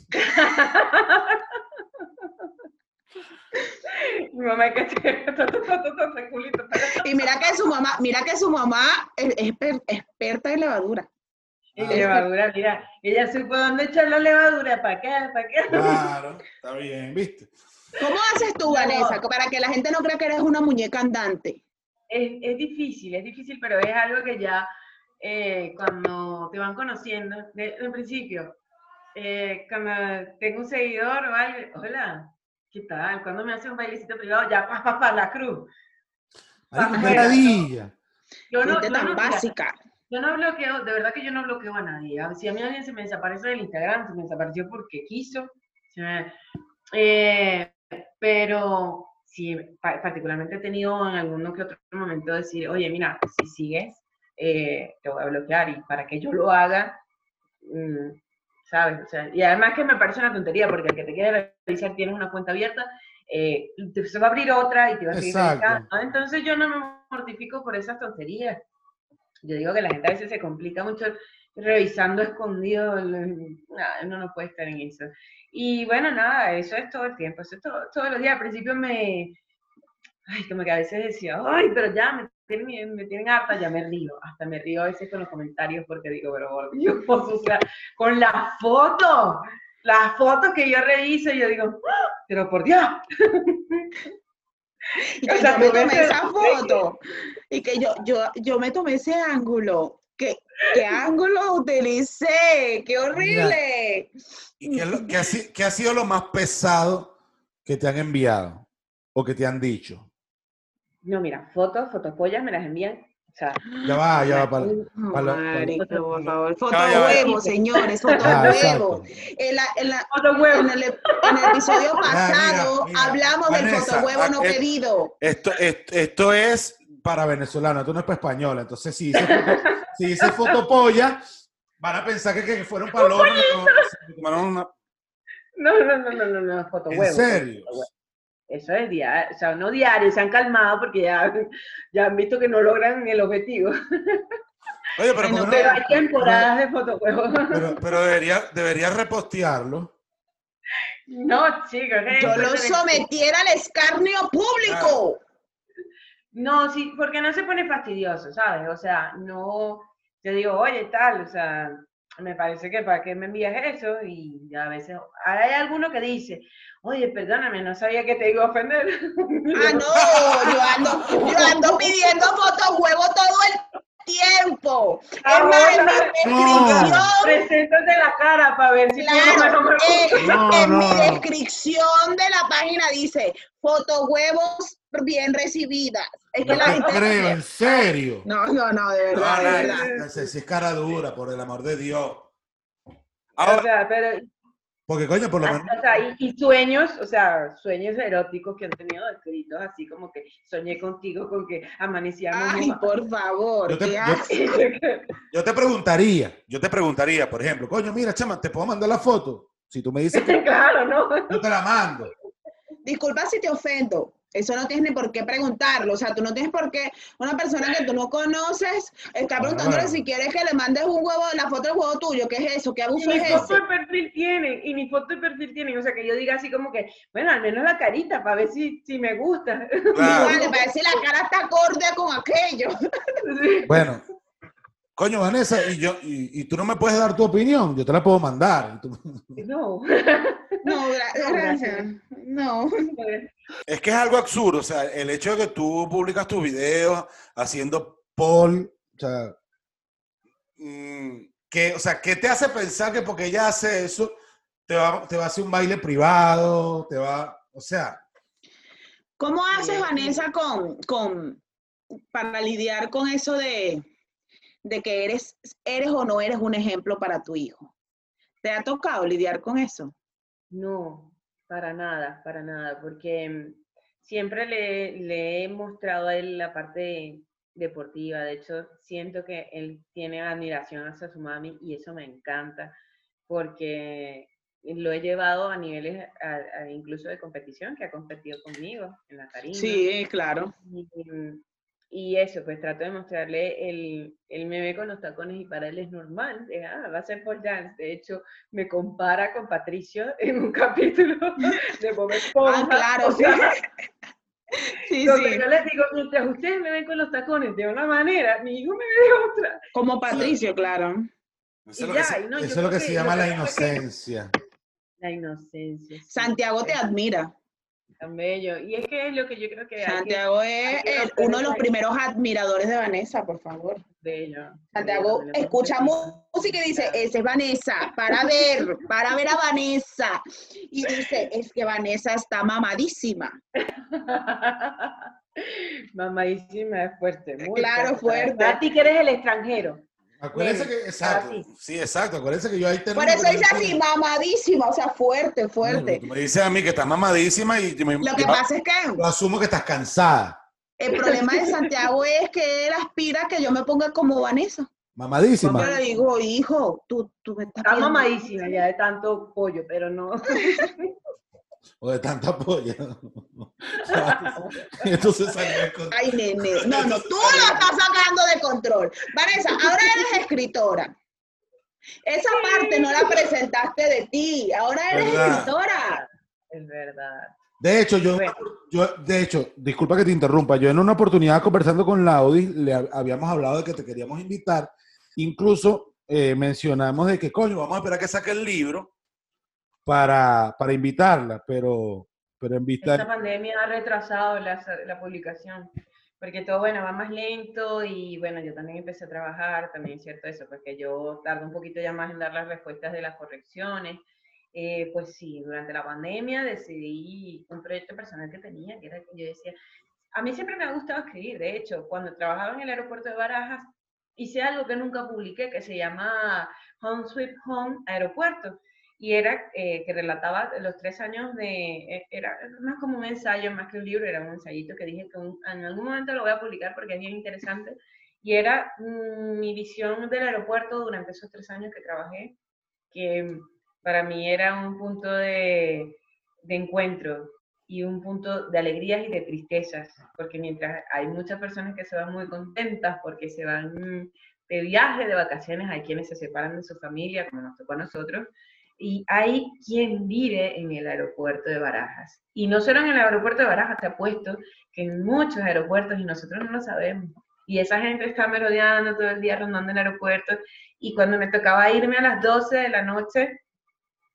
Speaker 3: Mi mamá que.
Speaker 2: Y mira que su mamá, mira que su mamá es, es per- experta en levadura.
Speaker 3: Y levadura, mira, ella supo dónde echar la levadura, ¿para qué? ¿Para qué?
Speaker 1: Claro, está bien, ¿viste?
Speaker 2: ¿Cómo haces tú,
Speaker 3: No.
Speaker 2: Vanessa, para que la gente no crea que eres una muñeca andante?
Speaker 3: Es, es difícil, es difícil, pero es algo que ya eh, cuando te van conociendo, de- en principio, eh, cuando tengo un seguidor o algo, hola, ¿qué tal? Cuando me hace un bailecito privado, ya, pa, pa, pa, la cruz.
Speaker 1: Ay, ladilla.
Speaker 3: Yo no, yo
Speaker 2: tan
Speaker 3: no, mira,
Speaker 2: básica.
Speaker 3: Yo no bloqueo, de verdad que yo no bloqueo a nadie. Si a mí alguien se me desaparece del Instagram, se me desapareció porque quiso. se me- eh, pero sí, pa- particularmente he tenido en alguno que otro momento decir, oye, mira, si sigues, eh, te voy a bloquear. Y para que yo lo haga, mm, ¿sabes? O sea, y además que me parece una tontería, porque el que te quiere revisar tienes una cuenta abierta, eh, te- se va a abrir otra y te va a seguir revisando. Entonces yo no me mortifico por esas tonterías. Yo digo que la gente a veces se complica mucho revisando escondido. Nada, uno no puede estar en eso. Y bueno, nada, eso es todo el tiempo, eso es todo, todos los días. Al principio me. Ay, como que a veces decía, ay, pero ya me tienen, me tienen harta, ya me río. Hasta me río a veces con los comentarios porque digo, pero por Dios, o sea, con las fotos, las fotos que yo reviso, yo digo, ¡ah! pero por Dios.
Speaker 2: Y que
Speaker 3: O sea,
Speaker 2: yo me tomé esa foto. Y que yo, yo, yo me tomé ese ángulo. ¿Qué, qué ángulo utilicé? ¡Qué horrible!
Speaker 1: ¿Y qué, lo- qué ha, qué ha sido lo más pesado que te han enviado o que te han dicho?
Speaker 3: No, mira, fotos, fotopollas me las envían. O sea,
Speaker 1: Ya va, ya va. Para, para-
Speaker 2: Marica, por favor. Foto
Speaker 1: Ya, ya, ya.
Speaker 2: huevo, señores, foto
Speaker 1: Ah,
Speaker 2: huevo. En, la- en la-
Speaker 3: fotos huevos.
Speaker 2: en el, en el episodio
Speaker 1: mira,
Speaker 2: pasado
Speaker 1: mira,
Speaker 2: hablamos del
Speaker 1: Vanessa,
Speaker 2: foto huevo no
Speaker 1: ah, eh,
Speaker 2: pedido.
Speaker 1: Esto, esto, esto es para venezolanos, esto no es para española. Entonces, si dice, foto- si dice fotopolla, van a pensar que, que fueron palomas. no- se tomaron una-
Speaker 3: No, no, no, no, no, no, foto
Speaker 1: ¿En serio?
Speaker 3: foto. Eso es diario, o sea, no diario, se han calmado porque ya, ya han visto que no logran el objetivo.
Speaker 1: Oye, pero,
Speaker 2: Ay, no,
Speaker 1: ¿por qué no-
Speaker 3: Pero hay temporadas de foto huevos.
Speaker 1: pero, pero debería, debería repostearlo.
Speaker 3: No, chicos.
Speaker 2: Yo lo sometiera al escarnio público.
Speaker 3: No, sí, porque no se pone fastidioso, ¿sabes? O sea, no, te digo, oye, tal, o sea, me parece que para qué me envías eso y a veces hay alguno que dice, oye, perdóname, no sabía que te iba a ofender.
Speaker 2: Ah, no, yo ando, yo ando pidiendo fotos huevo todo el tiempo. Es más, en mi descripción,
Speaker 3: Preséntate la cara para ver si
Speaker 2: claro, eh,
Speaker 1: No,
Speaker 2: en mi
Speaker 1: no.
Speaker 2: descripción de la página dice fotos huevos bien recibidas. Es que
Speaker 1: No
Speaker 2: la
Speaker 1: te
Speaker 2: gente.
Speaker 1: creo, en serio.
Speaker 2: No, no, no, de verdad,
Speaker 1: No,
Speaker 2: de
Speaker 1: no,
Speaker 2: verdad.
Speaker 1: no, si si es cara dura, por el amor de Dios.
Speaker 3: O
Speaker 1: Ahora,
Speaker 3: sea, pero,
Speaker 1: porque coño, por lo menos.
Speaker 3: o sea, y, y sueños, o sea, sueños eróticos que han tenido escritos así como que soñé contigo con que amanecíamos.
Speaker 2: Ay, por favor,
Speaker 1: Yo te-
Speaker 2: ¿qué
Speaker 1: yo-
Speaker 2: haces?
Speaker 1: Yo te preguntaría, yo te preguntaría, por ejemplo, coño, mira, chama, ¿te puedo mandar la foto? Si tú me dices que
Speaker 3: claro, ¿no?
Speaker 1: yo te la mando.
Speaker 2: Disculpa si te ofendo. Eso no tienes ni por qué preguntarlo. O sea, tú no tienes por qué, una persona que tú no conoces, está preguntándole si quieres que le mandes un huevo, la foto del huevo tuyo. ¿Qué es eso? ¿Qué
Speaker 3: Y
Speaker 2: abuso
Speaker 3: mi
Speaker 2: es
Speaker 3: foto
Speaker 2: ese?
Speaker 3: de perfil tienen, y mi foto de perfil tienen, o sea, que yo diga así como que, bueno, al menos la carita, para ver si, si me gusta.
Speaker 1: Claro.
Speaker 2: Vale, para ver si la cara está acorde con aquello.
Speaker 1: Bueno, Coño, Vanessa, y yo, y, y tú no me puedes dar tu opinión, yo te la puedo mandar. Tú-
Speaker 3: No.
Speaker 2: No, gra- gracias. No.
Speaker 1: Es que es algo absurdo, o sea, el hecho de que tú publicas tus videos haciendo poll, o sea, mm, que, o sea, ¿qué te hace pensar que porque ella hace eso, te va, te va a hacer un baile privado, te va, o sea,
Speaker 2: ¿Cómo haces,
Speaker 3: Sí.
Speaker 2: Vanessa, con, con, para lidiar con eso de, de que eres, eres o no eres un ejemplo para tu hijo? ¿Te ha tocado lidiar con eso?
Speaker 3: No, para nada, para nada, porque mm, siempre le, le he mostrado a él la parte deportiva. De hecho, siento que él tiene admiración hacia su mami y eso me encanta, porque lo he llevado a niveles a- a incluso de competición, que ha competido conmigo en la tarima.
Speaker 2: Sí, claro.
Speaker 3: Y, y eso, pues trato de mostrarle el, él me ve con los tacones y para él es normal, de, ah, va a ser por dance. De hecho, me compara con Patricio en un capítulo de Bob Esponja.
Speaker 2: Ah, claro,
Speaker 3: o
Speaker 2: sí.
Speaker 3: sea,
Speaker 2: Sí, sí.
Speaker 3: yo les digo, mientras ustedes me ven con los tacones de una manera, mi hijo me ve de otra.
Speaker 2: Como Patricio, claro.
Speaker 1: eso, es lo que,
Speaker 3: ya,
Speaker 1: se,
Speaker 3: y no, yo
Speaker 1: eso es lo
Speaker 3: creo
Speaker 1: que se
Speaker 3: que
Speaker 1: llama la inocencia.
Speaker 3: La inocencia. sí,
Speaker 2: Santiago te admira.
Speaker 3: Tan bello. Y es que es lo que yo creo que
Speaker 2: Santiago es el- uno de los primeros admiradores de Vanessa, por favor.
Speaker 3: bello.
Speaker 2: Santiago
Speaker 3: bello,
Speaker 2: escucha música y dice, esa es Vanessa, para ver, para ver a Vanessa. Y dice, es que Vanessa está mamadísima.
Speaker 3: Mamadísima es fuerte, muy
Speaker 2: Claro, fuerte.
Speaker 3: A ti que eres el extranjero.
Speaker 1: Acuérdense que, exacto,
Speaker 3: así.
Speaker 1: sí, exacto, acuérdense que yo ahí tengo...
Speaker 2: Por eso dice así, mamadísima, o sea, fuerte, fuerte.
Speaker 1: Tú me dices a mí que estás mamadísima y yo, me-
Speaker 2: Lo que
Speaker 1: yo-
Speaker 2: pasa es que
Speaker 1: yo asumo que estás cansada.
Speaker 2: el problema de Santiago es que él aspira a que yo me ponga como Vanessa.
Speaker 1: Mamadísima.
Speaker 2: Yo le digo, hijo, tú, tú me estás
Speaker 3: Está
Speaker 2: viendo".
Speaker 3: mamadísima ya de tanto pollo, pero no.
Speaker 1: O de tanta polla. Entonces salió de control.
Speaker 2: Ay, nene. No, no, tú lo estás sacando de control. Vanessa, ahora eres escritora. Esa parte no la presentaste de ti. Ahora eres
Speaker 1: ¿Verdad?
Speaker 2: escritora.
Speaker 3: Es verdad.
Speaker 1: De hecho, yo,
Speaker 3: Bueno.
Speaker 1: yo, de hecho, disculpa que te interrumpa, yo en una oportunidad conversando con Laudi, le hab- habíamos hablado de que te queríamos invitar, incluso eh, mencionamos de que, coño, vamos a esperar que saque el libro para, para invitarla, pero, pero en
Speaker 3: Esta
Speaker 1: vista...
Speaker 3: pandemia ha retrasado la, la publicación, porque todo, bueno, va más lento y bueno, yo también empecé a trabajar, también es cierto eso, porque yo tardo un poquito ya más en dar las respuestas de las correcciones. Eh, pues sí, durante la pandemia decidí un proyecto personal que tenía, que era que yo decía, a mí siempre me ha gustado escribir, de hecho, cuando trabajaba en el aeropuerto de Barajas, hice algo que nunca publiqué, que se llama Home Sweet Home Aeropuerto, y era eh, que relataba los tres años de, eh, era más como un ensayo, más que un libro, era un ensayito que dije que un- en algún momento lo voy a publicar porque es bien interesante, y era mm, mi visión del aeropuerto durante esos tres años que trabajé, que para mí era un punto de, de encuentro y un punto de alegrías y de tristezas, porque mientras hay muchas personas que se van muy contentas porque se van de viaje, de vacaciones, hay quienes se separan de su familia, como nos tocó a nosotros, y hay quien vive en el aeropuerto de Barajas. Y no solo en el aeropuerto de Barajas, te apuesto que en muchos aeropuertos y nosotros no lo sabemos. Y esa gente está merodeando todo el día rondando el aeropuerto. Y cuando me tocaba irme a las 12 de la noche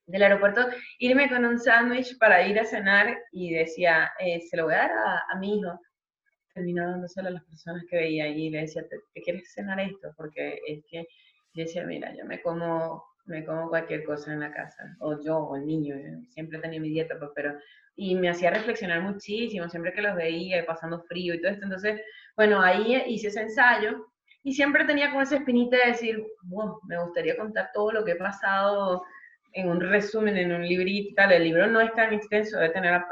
Speaker 3: del aeropuerto, irme con un sándwich para ir a cenar y decía, eh, se lo voy a dar a, mi hijo. Terminaba dándoselo a las personas que veía y le decía, ¿te, te quieres cenar esto? Porque es que yo decía, mira, yo me como, me como cualquier cosa en la casa, o yo, o el niño, yo siempre tenía mi dieta, pues, pero, y me hacía reflexionar muchísimo, siempre que los veía, pasando frío y todo esto, entonces, bueno, ahí hice ese ensayo, y siempre tenía como esa espinita de decir, wow, me gustaría contar todo lo que he pasado en un resumen, en un librito tal, el libro no es tan extenso, debe tener,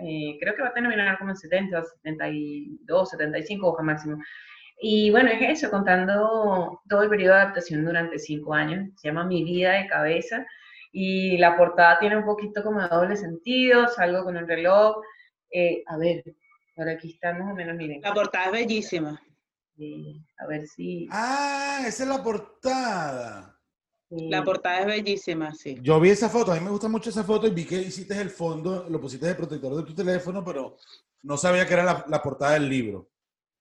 Speaker 3: eh, creo que va a terminar como en 70, 72, 75 hojas máximo, y bueno, es eso, contando todo el periodo de adaptación durante cinco años. Se llama Mi vida de cabeza. Y la portada tiene un poquito como de doble sentido, salgo con un reloj. Eh, a ver, por aquí está más o menos, miren.
Speaker 2: La portada es bellísima.
Speaker 3: A ver si...
Speaker 1: Ah, esa es la portada.
Speaker 2: La portada es bellísima, sí.
Speaker 1: Yo vi esa foto, a mí me gusta mucho esa foto y vi que hiciste el fondo, lo pusiste de protector de tu teléfono, pero no sabía que era la, la portada del libro.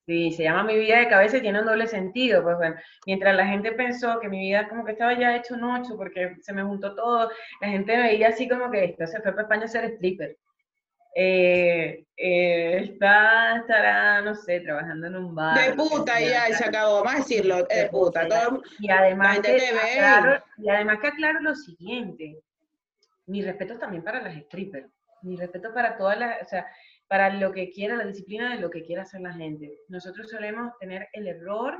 Speaker 3: Sí, se llama Mi vida de cabeza y tiene un doble sentido. Pues bueno, mientras la gente pensó que mi vida como que estaba ya hecho un ocho porque se me juntó todo, la gente veía así como que esto se fue para España a ser stripper. Eh, eh, está, estará, no sé, trabajando en un bar.
Speaker 2: De puta ya, se acabó, vamos a decirlo, de puta. Todo,
Speaker 3: Y además, que aclaro, y además que aclaro lo siguiente, mi respeto también para las strippers, mi respeto para todas las, o sea, para lo que quiera, la disciplina de lo que quiera hacer la gente. Nosotros solemos tener el error,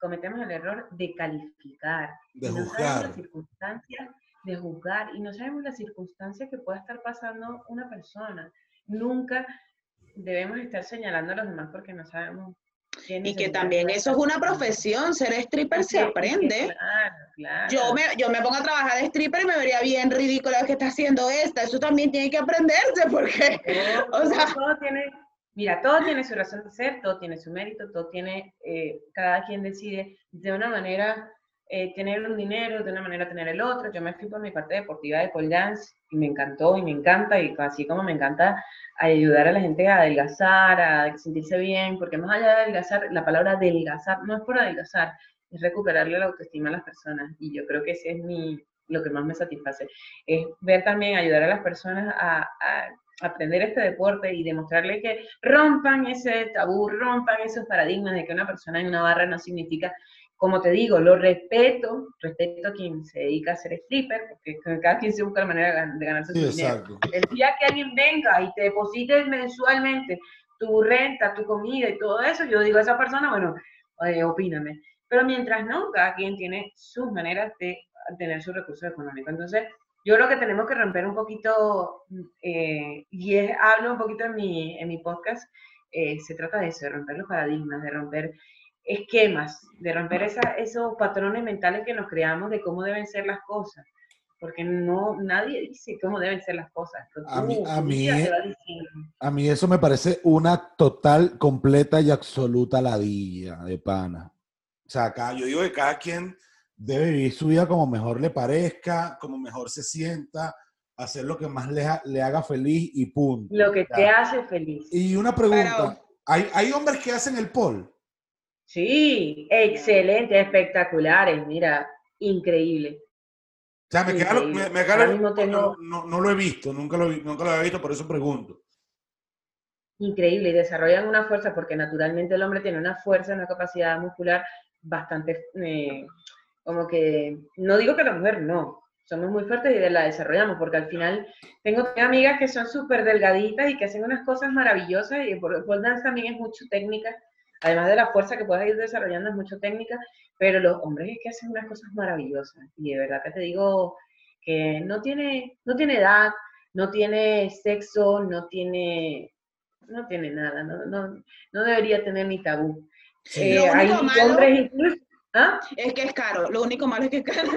Speaker 3: cometemos el error de calificar,
Speaker 1: De
Speaker 3: no
Speaker 1: juzgar.
Speaker 3: las circunstancias de juzgar y no sabemos las circunstancias que pueda estar pasando una persona. Nunca debemos estar señalando a los demás porque no sabemos.
Speaker 2: Y que también eso es una profesión, ser stripper se
Speaker 3: Sí,
Speaker 2: aprende.
Speaker 3: Claro, claro.
Speaker 2: Yo me, yo me pongo a trabajar de stripper y me vería bien ridícula que está haciendo esta. Eso también tiene que aprenderse porque,
Speaker 3: Todo,
Speaker 2: o sea-
Speaker 3: todo- todo tiene, mira, todo tiene su razón de ser, todo tiene su mérito, todo tiene, eh, cada quien decide de una manera eh, tener un dinero, de una manera tener el otro. Yo me fui por mi parte deportiva de pole dance y me encantó y me encanta, y así como me encanta ayudar a la gente a adelgazar, a sentirse bien, porque más allá de adelgazar, la palabra adelgazar no es por adelgazar, es recuperarle la autoestima a las personas. Y yo creo que ese es mi, lo que más me satisface. Es ver también, ayudar a las personas a, a aprender este deporte y demostrarle que rompan ese tabú, rompan esos paradigmas de que una persona en una barra no significa, como te digo, lo respeto, respeto a quien se dedica a ser stripper, porque cada quien se busca la manera de gan- de ganarse
Speaker 1: Sí,
Speaker 3: su dinero.
Speaker 1: exacto.
Speaker 3: El día que alguien venga y te deposite mensualmente tu renta, tu comida y todo eso, yo digo a esa persona, bueno, eh, opíname. Pero mientras no, cada quien tiene sus maneras de tener sus recursos económicos. Entonces, yo creo que tenemos que romper un poquito, eh, y es- hablo un poquito en mi, en mi podcast, eh, se trata de eso, de romper los paradigmas, de romper esquemas, de romper esa- esos patrones mentales que nos creamos de cómo deben ser las cosas. Porque no, nadie dice cómo deben ser las cosas.
Speaker 1: A mí- a mí. A eso me parece una total, completa y absoluta ladilla de pana. O sea, acá yo digo que cada quien debe vivir su vida como mejor le parezca, como mejor se sienta, hacer lo que más le, ha- le haga feliz y punto.
Speaker 3: Lo que
Speaker 1: Ya.
Speaker 3: te hace feliz.
Speaker 1: Y una pregunta,
Speaker 2: Pero-
Speaker 1: ¿hay, hay hombres que hacen el pole?
Speaker 3: Sí, excelente, espectaculares, mira, increíble.
Speaker 1: O sea, me queda me- me queda
Speaker 3: tengo-
Speaker 1: no, no- lo he visto, nunca lo, nunca lo había visto, por eso pregunto.
Speaker 3: increíble y desarrollan una fuerza porque naturalmente el hombre tiene una fuerza, una capacidad muscular bastante, eh, como que, no digo que la mujer no, somos muy fuertes y la desarrollamos porque al final tengo amigas que son súper delgaditas y que hacen unas cosas maravillosas y por el pole dance también es mucho técnica, además de la fuerza que puedes ir desarrollando es mucho técnica, pero los hombres es que hacen unas cosas maravillosas y de verdad que te digo que no tiene, no tiene edad, no tiene sexo, no tiene no tiene nada, no, no, no debería tener ni tabú.
Speaker 1: Sí.
Speaker 3: Eh,
Speaker 2: Lo
Speaker 3: hay
Speaker 2: único malo-
Speaker 3: hombres incluso, ¿ah?
Speaker 2: Es que es caro. Lo único malo es que es caro.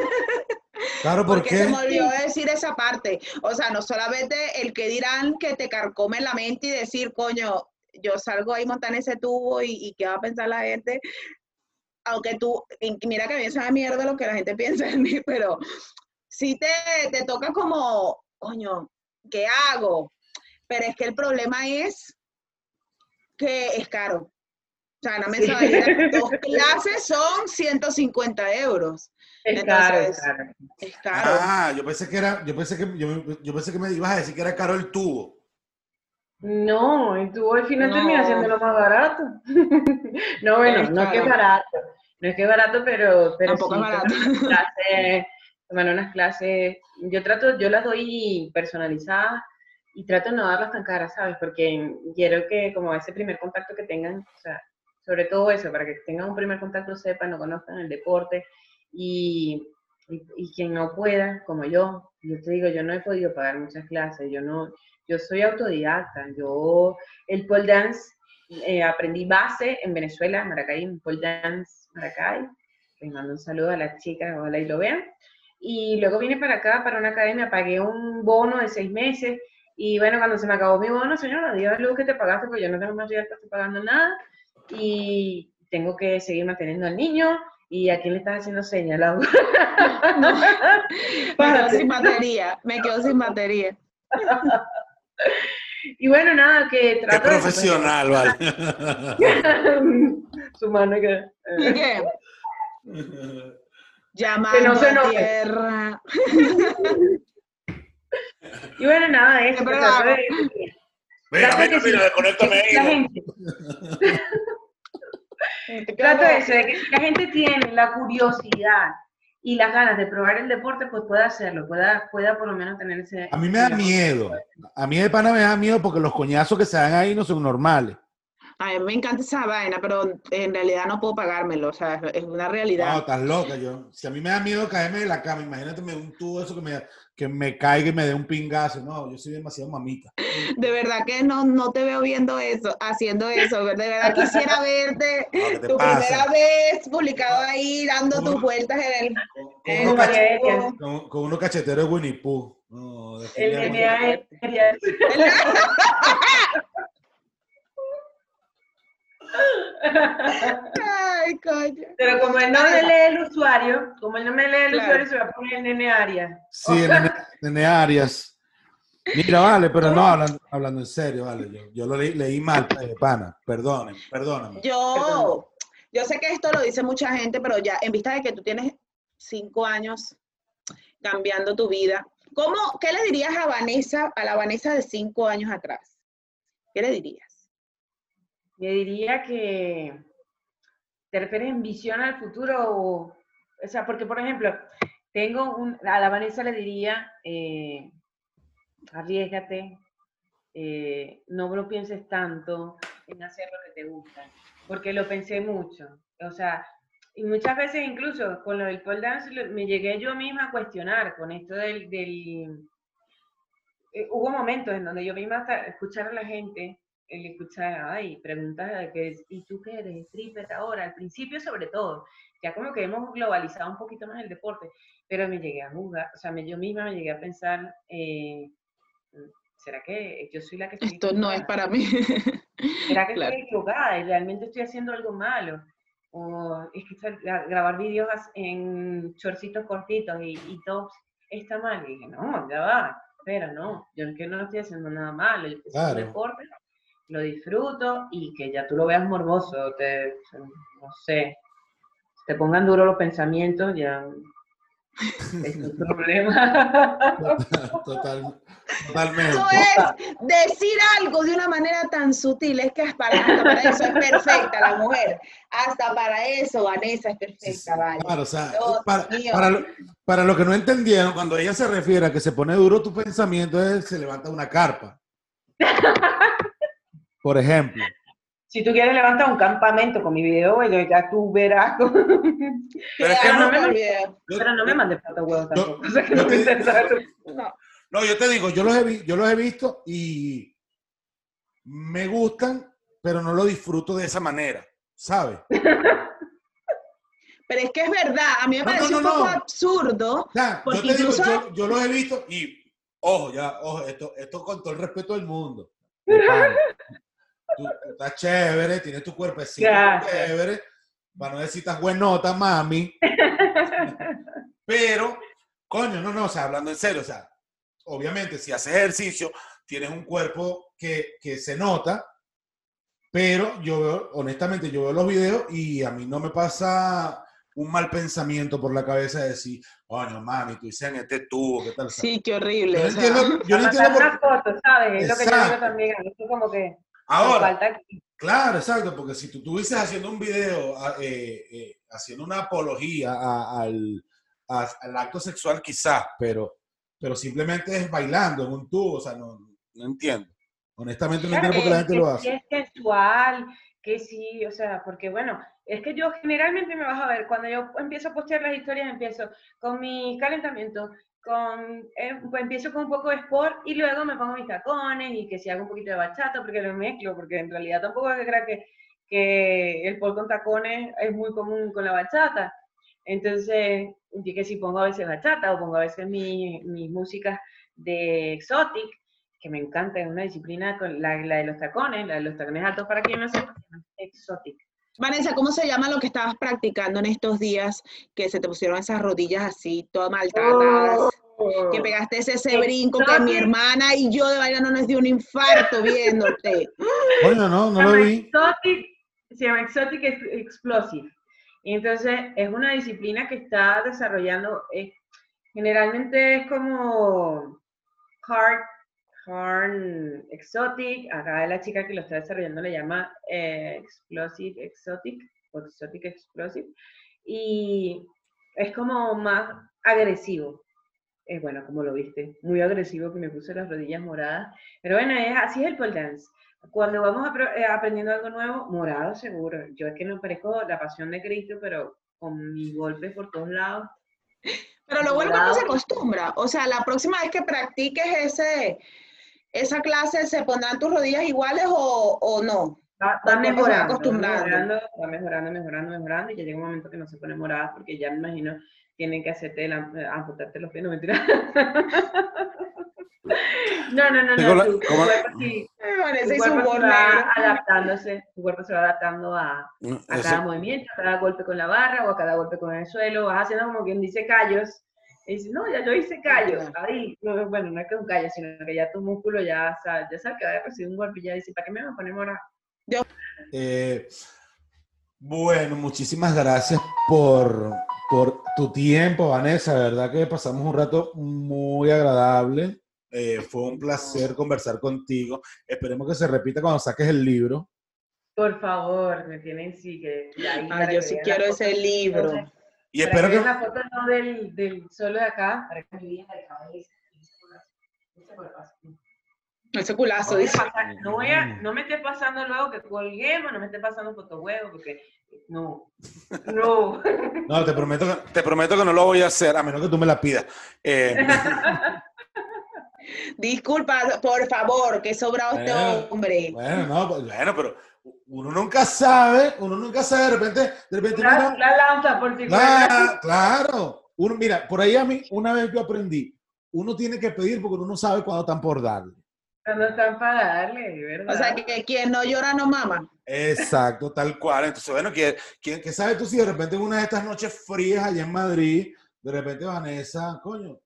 Speaker 1: Claro, ¿por
Speaker 2: Porque
Speaker 1: qué?
Speaker 2: se me olvidó decir esa parte. O sea, no solamente el que dirán que te carcome la mente y decir, coño, yo salgo ahí montar ese tubo y, y qué va a pensar la gente. Aunque tú, mira que a mí mierda lo que la gente piensa de mí, pero sí te, te toca como, coño, ¿qué hago? Pero es que el problema es que es caro. O sea, una
Speaker 3: Sí.
Speaker 2: mensualidad, dos clases son 150 euros.
Speaker 3: Es caro, es
Speaker 2: Entonces,
Speaker 3: caro.
Speaker 2: Es caro.
Speaker 1: Ah, yo pensé que era, yo pensé que, yo, yo pensé que me ibas a decir que era caro el tubo.
Speaker 3: No, y tú al final
Speaker 2: No.
Speaker 3: terminas siendo lo más barato. no, bueno, no es que es barato, no es que es barato, pero, pero
Speaker 2: Tampoco
Speaker 3: sí,
Speaker 2: es barato.
Speaker 3: clases, tomar unas clases, yo trato, yo las doy personalizadas y trato de no darlas tan caras, ¿sabes? Porque quiero que como ese primer contacto que tengan, o sea, sobre todo eso, para que tengan un primer contacto, sepan, no conozcan el deporte y, y, y quien no pueda, como yo, yo te digo, yo no he podido pagar muchas clases, yo no, yo soy autodidacta, yo el pole dance eh, aprendí base en Venezuela, en Maracay, en pole dance Maracay, les mando un saludo a las chicas, ojalá y lo vean, y luego vine para acá, para una academia, pagué un bono de seis meses, y bueno, cuando se me acabó mi bono, señora, Dios luz que te pagaste, pues yo no tengo más vida que estoy pagando nada, y tengo que seguir manteniendo al niño, y a quién le estás haciendo señas, Lau?
Speaker 2: Me quedo sin batería, me quedo sin batería.
Speaker 3: Y bueno, nada, que
Speaker 5: Qué
Speaker 3: trato de-
Speaker 5: profesional, vale.
Speaker 3: Su mano que...
Speaker 2: ¿Y qué? Llamando
Speaker 3: Que no se
Speaker 2: a
Speaker 3: enoje.
Speaker 2: tierra.
Speaker 3: Y bueno, nada, eso.
Speaker 2: Lo
Speaker 3: trato de-
Speaker 5: Mira,
Speaker 3: trato
Speaker 5: mira, mira, desconéctame ahí.
Speaker 3: la gente, trato de eso, de que si la gente tiene la curiosidad y las ganas de probar el deporte, pues pueda hacerlo, pueda, pueda por lo menos tener ese...
Speaker 1: A mí me da miedo. A mí de pana me da miedo porque los coñazos que se dan ahí no son normales.
Speaker 2: A mí me encanta esa vaina, pero en realidad no puedo pagármelo, o sea, es una
Speaker 1: No,
Speaker 2: realidad.
Speaker 1: estás loca. Yo, si a mí me da miedo caerme de la cama, imagínate me un tubo eso que me, que me caiga y me dé un pingazo. No, yo soy demasiado mamita.
Speaker 2: De verdad que no, no te veo viendo eso, haciendo eso. De verdad quisiera verte
Speaker 5: No, ¿qué te
Speaker 2: tu
Speaker 5: pasa?
Speaker 2: primera vez publicado ahí, dando tus vueltas en el...
Speaker 1: Con, con
Speaker 2: en el
Speaker 1: con- de Winnie Pooh. No,
Speaker 3: El
Speaker 1: definitivamente.
Speaker 3: DNA
Speaker 2: Ay, coño.
Speaker 3: Pero como él no me lee el usuario, como él no me lee el
Speaker 2: Claro.
Speaker 3: usuario, se va a poner en Nene Arias.
Speaker 1: Sí, Nene, Nene Arias. Mira, vale, pero no, hablando, hablando en serio, vale. Yo, yo lo leí, leí mal, pana. Perdóname, perdóname.
Speaker 2: Yo, yo sé que esto lo dice mucha gente, pero ya en vista de que tú tienes cinco años cambiando tu vida, ¿cómo, qué le dirías a Vanessa, a la Vanessa de cinco años atrás? ¿Qué le dirías?
Speaker 3: Yo diría que te refieres en visión al futuro o, o sea, porque por ejemplo, tengo un, a la Vanessa le diría, eh, arriesgate, eh, no lo pienses tanto en hacer lo que te gusta, porque lo pensé mucho, o sea, y muchas veces incluso con lo del pole dance me llegué yo misma a cuestionar con esto del, del eh, hubo momentos en donde yo misma hasta escuchar a la gente el escuchar, ay, preguntas de que es, ¿y tú qué eres? ¿Stripper ahora? Al principio sobre todo, ya como que hemos globalizado un poquito más el deporte, pero me llegué a jugar, o sea, me- yo misma me llegué a pensar, eh, ¿será que yo soy la que estoy
Speaker 2: Esto no es
Speaker 3: equivocada?
Speaker 2: para mí.
Speaker 3: ¿Será que
Speaker 2: Claro.
Speaker 3: estoy equivocada y realmente estoy haciendo algo malo? O es que gra- gra- grabar vídeos en shortcitos cortitos y, y tops está mal. Y dije, no, ya va, espera, no, yo es que no estoy haciendo nada malo, yo estoy haciendo
Speaker 1: Claro.
Speaker 3: deporte, lo disfruto y que ya tú lo veas morboso, te, no sé, te pongan duro los pensamientos, ya es tu problema.
Speaker 1: Total, totalmente.
Speaker 2: Eso es decir algo de una manera tan sutil, es que es para, hasta para eso es perfecta la mujer. Hasta para eso, Vanessa es perfecta, vale.
Speaker 1: Claro, o sea,
Speaker 2: Dios
Speaker 1: para, para, lo, para lo que no entendieron, cuando ella se refiere a que se pone duro tu pensamiento, es se levanta una carpa. Por ejemplo.
Speaker 3: Si tú quieres levantar un campamento con mi video, ya tú verás.
Speaker 5: Pero es que no,
Speaker 2: no me.
Speaker 1: Yo-
Speaker 3: Pero no me mandes huevos
Speaker 1: Yo-
Speaker 3: tampoco. O sea, que
Speaker 1: yo
Speaker 3: no
Speaker 1: te- yo te digo, yo los, he, yo los he visto y me gustan, pero no lo disfruto de esa manera, ¿sabes?
Speaker 2: Pero es que es verdad, a mí me parece
Speaker 1: no,
Speaker 2: un poco
Speaker 1: no.
Speaker 2: absurdo.
Speaker 1: O sea, yo digo, yo los he visto y, ojo, ya, ojo, esto, esto con todo el respeto del mundo. Tú, tú estás chévere, tienes tu cuerpecito
Speaker 3: Gracias.
Speaker 1: chévere, para no decir estás buenota, mami. Pero, coño, no, no, o sea, hablando en serio, o sea, obviamente si haces ejercicio, tienes un cuerpo que, que se nota, pero yo veo, honestamente, yo veo los videos y a mí no me pasa un mal pensamiento por la cabeza de decir, coño, mami, tú hiciste en este tubo, ¿qué tal?
Speaker 2: Sí, qué horrible.
Speaker 1: yo no
Speaker 2: o sea,
Speaker 1: entiendo, yo no entiendo por
Speaker 3: una foto, ¿sabes? Es lo que yo
Speaker 1: Exacto.
Speaker 3: también. es como que
Speaker 1: Ahora. Claro, exacto, porque si tú estuvieses haciendo un video, a- eh, eh, haciendo una apología a- al, a- al acto sexual, quizás, pero, pero simplemente es bailando en un tubo, o sea, no, no entiendo. Honestamente no
Speaker 3: Claro,
Speaker 1: entiendo por qué la gente
Speaker 3: que
Speaker 1: lo hace.
Speaker 3: es sensual, que sí, o sea, porque bueno, es que yo generalmente me vas a ver, cuando yo empiezo a postear las historias, empiezo con mi calentamiento, con, eh, pues empiezo con un poco de sport y luego me pongo mis tacones y que si hago un poquito de bachata, porque lo mezclo, porque en realidad tampoco es que crea que, que el pole con tacones es muy común con la bachata. Entonces, que si pongo a veces bachata o pongo a veces mi- mis músicas de exotic, que me encanta, es una disciplina con la, la de los tacones, la de los tacones altos para quien no sepa, exotic.
Speaker 2: Vanessa, ¿cómo se llama lo que estabas practicando en estos días que se te pusieron esas rodillas así, todas maltratadas? Que pegaste ese, ese brinco que mi hermana y yo de vaina no nos dio un infarto viéndote.
Speaker 1: Bueno, no, no lo vi.
Speaker 3: Exotic, se llama Exotic Ex- Explosive. Y entonces es una disciplina que está desarrollando, eh, generalmente es como hard, hard exotic, acá la chica que lo está desarrollando le llama eh, explosive exotic o exotic explosive, y es como más agresivo. Es bueno, como lo viste, muy agresivo que me puse las rodillas moradas. Pero bueno, es, así es el pole dance. Cuando vamos eh, aprendiendo algo nuevo, morado seguro. Yo es que no parezco la pasión de Cristo, pero con mis golpes por todos lados.
Speaker 2: Pero lo bueno es que se acostumbra. O sea, la próxima vez que practiques ese, esa clase, ¿se pondrán tus rodillas iguales o, o no?
Speaker 3: Va,
Speaker 2: Va
Speaker 3: mejorando, va
Speaker 2: acostumbrando.
Speaker 3: mejorando, va mejorando, mejorando, mejorando, y ya llega un momento que no se pone morada porque ya me imagino tienen que hacerte la, eh, amputarte los pies, no mentira. no, no, no, no,
Speaker 6: la-
Speaker 3: tu, tu cuerpo sí, tu
Speaker 2: Vanessa y su
Speaker 3: cuerpo se va adaptándose, tu cuerpo se va adaptando a, a
Speaker 6: Eso-
Speaker 3: cada movimiento, a cada golpe con la barra o a cada golpe con el suelo, vas haciendo como quien dice callos, y dices, no, ya yo hice callos, ahí, no, bueno, no es que un callo, sino que ya tu músculo ya sabe, ya sabe que va a recibir un golpe y ya dice, ¿para qué me voy a poner morado?
Speaker 1: Eh, bueno, muchísimas gracias por, por tu tiempo, Vanessa. De verdad que pasamos un rato muy agradable. Eh, fue un placer conversar contigo. Esperemos que se repita cuando saques el libro.
Speaker 3: Por favor, me tienen sí que ahí
Speaker 2: Ay, yo sí quiero
Speaker 3: la
Speaker 2: ese libro.
Speaker 3: Para
Speaker 1: Y espero
Speaker 3: que la foto no del, del solo de acá, para que me digan de acá, ese- ese culazo, ese cuerpazo.
Speaker 2: Ese culazo, dice.
Speaker 3: no, voy a- no me esté pasando luego que colguemos, no me esté pasando fotohuevo, porque no, no.
Speaker 1: No, te prometo que,
Speaker 6: Te prometo que no lo voy a hacer.
Speaker 1: a menos que tú me la pidas. Eh,
Speaker 2: Disculpa, por favor, que sobrado este
Speaker 1: Bueno,
Speaker 2: hombre.
Speaker 1: bueno, no, pues, bueno, pero uno nunca sabe, uno nunca sabe, de repente, de repente
Speaker 3: La,
Speaker 1: uno-
Speaker 3: la lanza por si.
Speaker 1: Claro, claro. Uno, mira, por ahí a mí, una vez yo aprendí, uno tiene que pedir porque uno no sabe cuándo están por darle.
Speaker 3: No están para darle, de ¿verdad?
Speaker 2: O sea, que quien no llora no mama.
Speaker 1: Exacto, tal
Speaker 6: cual. Entonces, bueno, que,
Speaker 1: ¿Quién que sabes tú si de repente en una de estas noches frías allá en Madrid, de repente Vanessa, coño,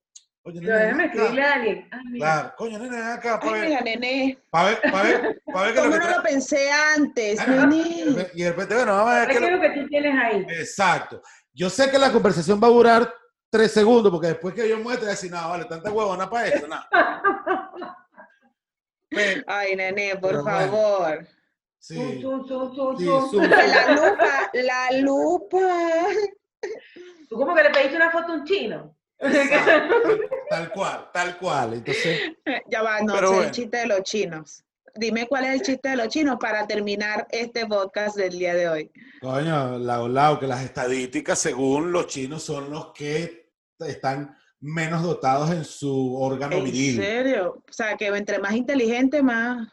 Speaker 1: oye, nene,
Speaker 3: déjame escribirle a alguien. Ay, mira.
Speaker 1: Claro, coño, nene, ven acá, para
Speaker 2: Ay,
Speaker 1: ver,
Speaker 2: mira, nene.
Speaker 1: para ver, para ver, para ver
Speaker 2: ¿Cómo
Speaker 1: lo que
Speaker 2: no lo pensé antes,
Speaker 1: Ah,
Speaker 2: nene?
Speaker 1: Y de repente, bueno, vamos a ver
Speaker 3: ¿Qué es
Speaker 1: lo-
Speaker 3: que tú tienes ahí?
Speaker 1: Exacto. Yo sé que la conversación va a durar tres segundos, porque después que yo muestre, decir, no, vale, tanta huevona para esto, no. Pero,
Speaker 2: Ay, nene, por
Speaker 1: bueno.
Speaker 2: favor.
Speaker 1: sí,
Speaker 3: Tú, tú, tú, tú,
Speaker 1: sí,
Speaker 2: La lupa, la lupa.
Speaker 3: Tú como que le pediste una foto a un chino.
Speaker 1: Exacto, tal, cual, tal cual. Entonces,
Speaker 2: Ya va, no sé
Speaker 6: bueno.
Speaker 2: el chiste de los chinos. Dime cuál es el chiste de los chinos para terminar este podcast del día de hoy.
Speaker 1: coño, lao, lao, que las
Speaker 6: estadísticas, según los chinos,
Speaker 1: son los que están menos dotados en su órgano
Speaker 2: ¿En
Speaker 1: viril.
Speaker 2: serio? O sea, que entre más inteligente, más...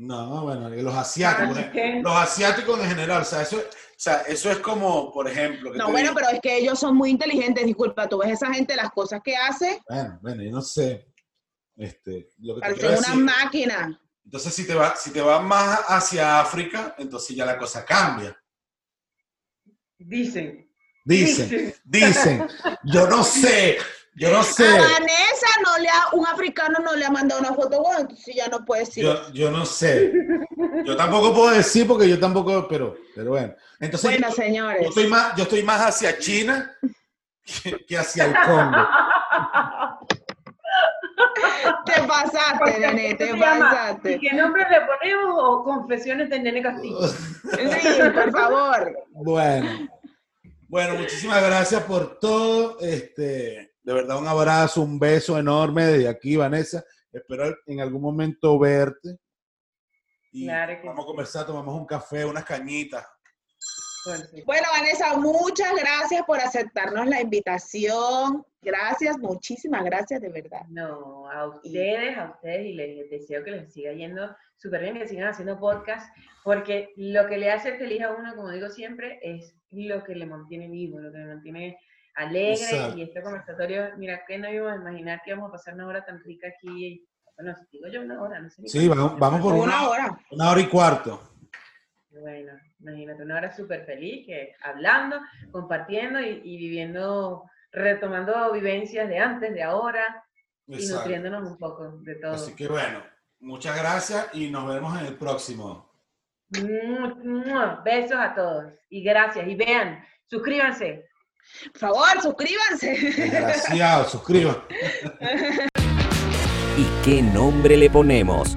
Speaker 1: No, bueno, los asiáticos, los asiáticos en general, o sea, eso,
Speaker 6: O sea, eso es como, por ejemplo,
Speaker 2: No, bueno,
Speaker 6: digo,
Speaker 2: pero es que ellos son muy inteligentes, disculpa, tú ves esa gente, las cosas que hace,
Speaker 1: bueno, bueno, yo no sé. Este, lo que te
Speaker 2: una
Speaker 1: decir-
Speaker 2: máquina.
Speaker 6: entonces si te vas si te vas más hacia África, entonces ya la cosa cambia.
Speaker 3: Dicen.
Speaker 1: Dicen, dicen, yo no sé, yo no sé.
Speaker 2: A Vanessa no le ha, un africano no le ha mandado una foto, bueno, entonces ya no puede decir.
Speaker 1: Yo, yo no sé. Yo tampoco puedo decir porque yo tampoco, pero, pero bueno. Entonces,
Speaker 2: bueno,
Speaker 1: yo,
Speaker 2: señores.
Speaker 1: yo estoy más, yo estoy más hacia China que, que hacia el Congo.
Speaker 2: Te pasaste, nene, te
Speaker 3: ¿Cómo se llama? ¿Y
Speaker 2: pasaste.
Speaker 3: qué nombre le ponemos o confesiones de Nene Castillo?
Speaker 2: Sí, por favor.
Speaker 1: Bueno. Bueno, muchísimas gracias por todo. Este, de verdad, un abrazo, un beso enorme desde aquí, Vanessa. Espero en algún momento verte. Y
Speaker 3: Claro que
Speaker 1: vamos a conversar, tomamos un café, unas cañitas.
Speaker 3: Bueno,
Speaker 2: Vanessa, muchas gracias por aceptarnos la invitación. Gracias, muchísimas gracias, de verdad.
Speaker 3: No, a ustedes, a ustedes, y les deseo que les siga yendo súper bien, que sigan haciendo podcast, porque lo que le hace feliz a uno, como digo siempre, es lo que le mantiene vivo, lo que le mantiene alegre,
Speaker 1: Exacto.
Speaker 3: y este conversatorio, mira, que no íbamos a imaginar que íbamos a pasar una hora tan rica aquí, bueno, si digo yo una hora, no sé
Speaker 1: Sí, vamos, vamos por
Speaker 2: Una
Speaker 1: una,
Speaker 2: hora.
Speaker 1: una hora y cuarto.
Speaker 3: Bueno, imagínate, una hora súper feliz, que hablando, compartiendo y, y viviendo, retomando vivencias de antes, de ahora, y nutriéndonos un poco de todo.
Speaker 1: Así que bueno, muchas gracias y nos vemos en el próximo.
Speaker 3: Besos a todos y gracias. Y vean, suscríbanse.
Speaker 2: Por favor, suscríbanse.
Speaker 1: Desgraciado, suscríbete.
Speaker 4: ¿Y qué nombre le ponemos?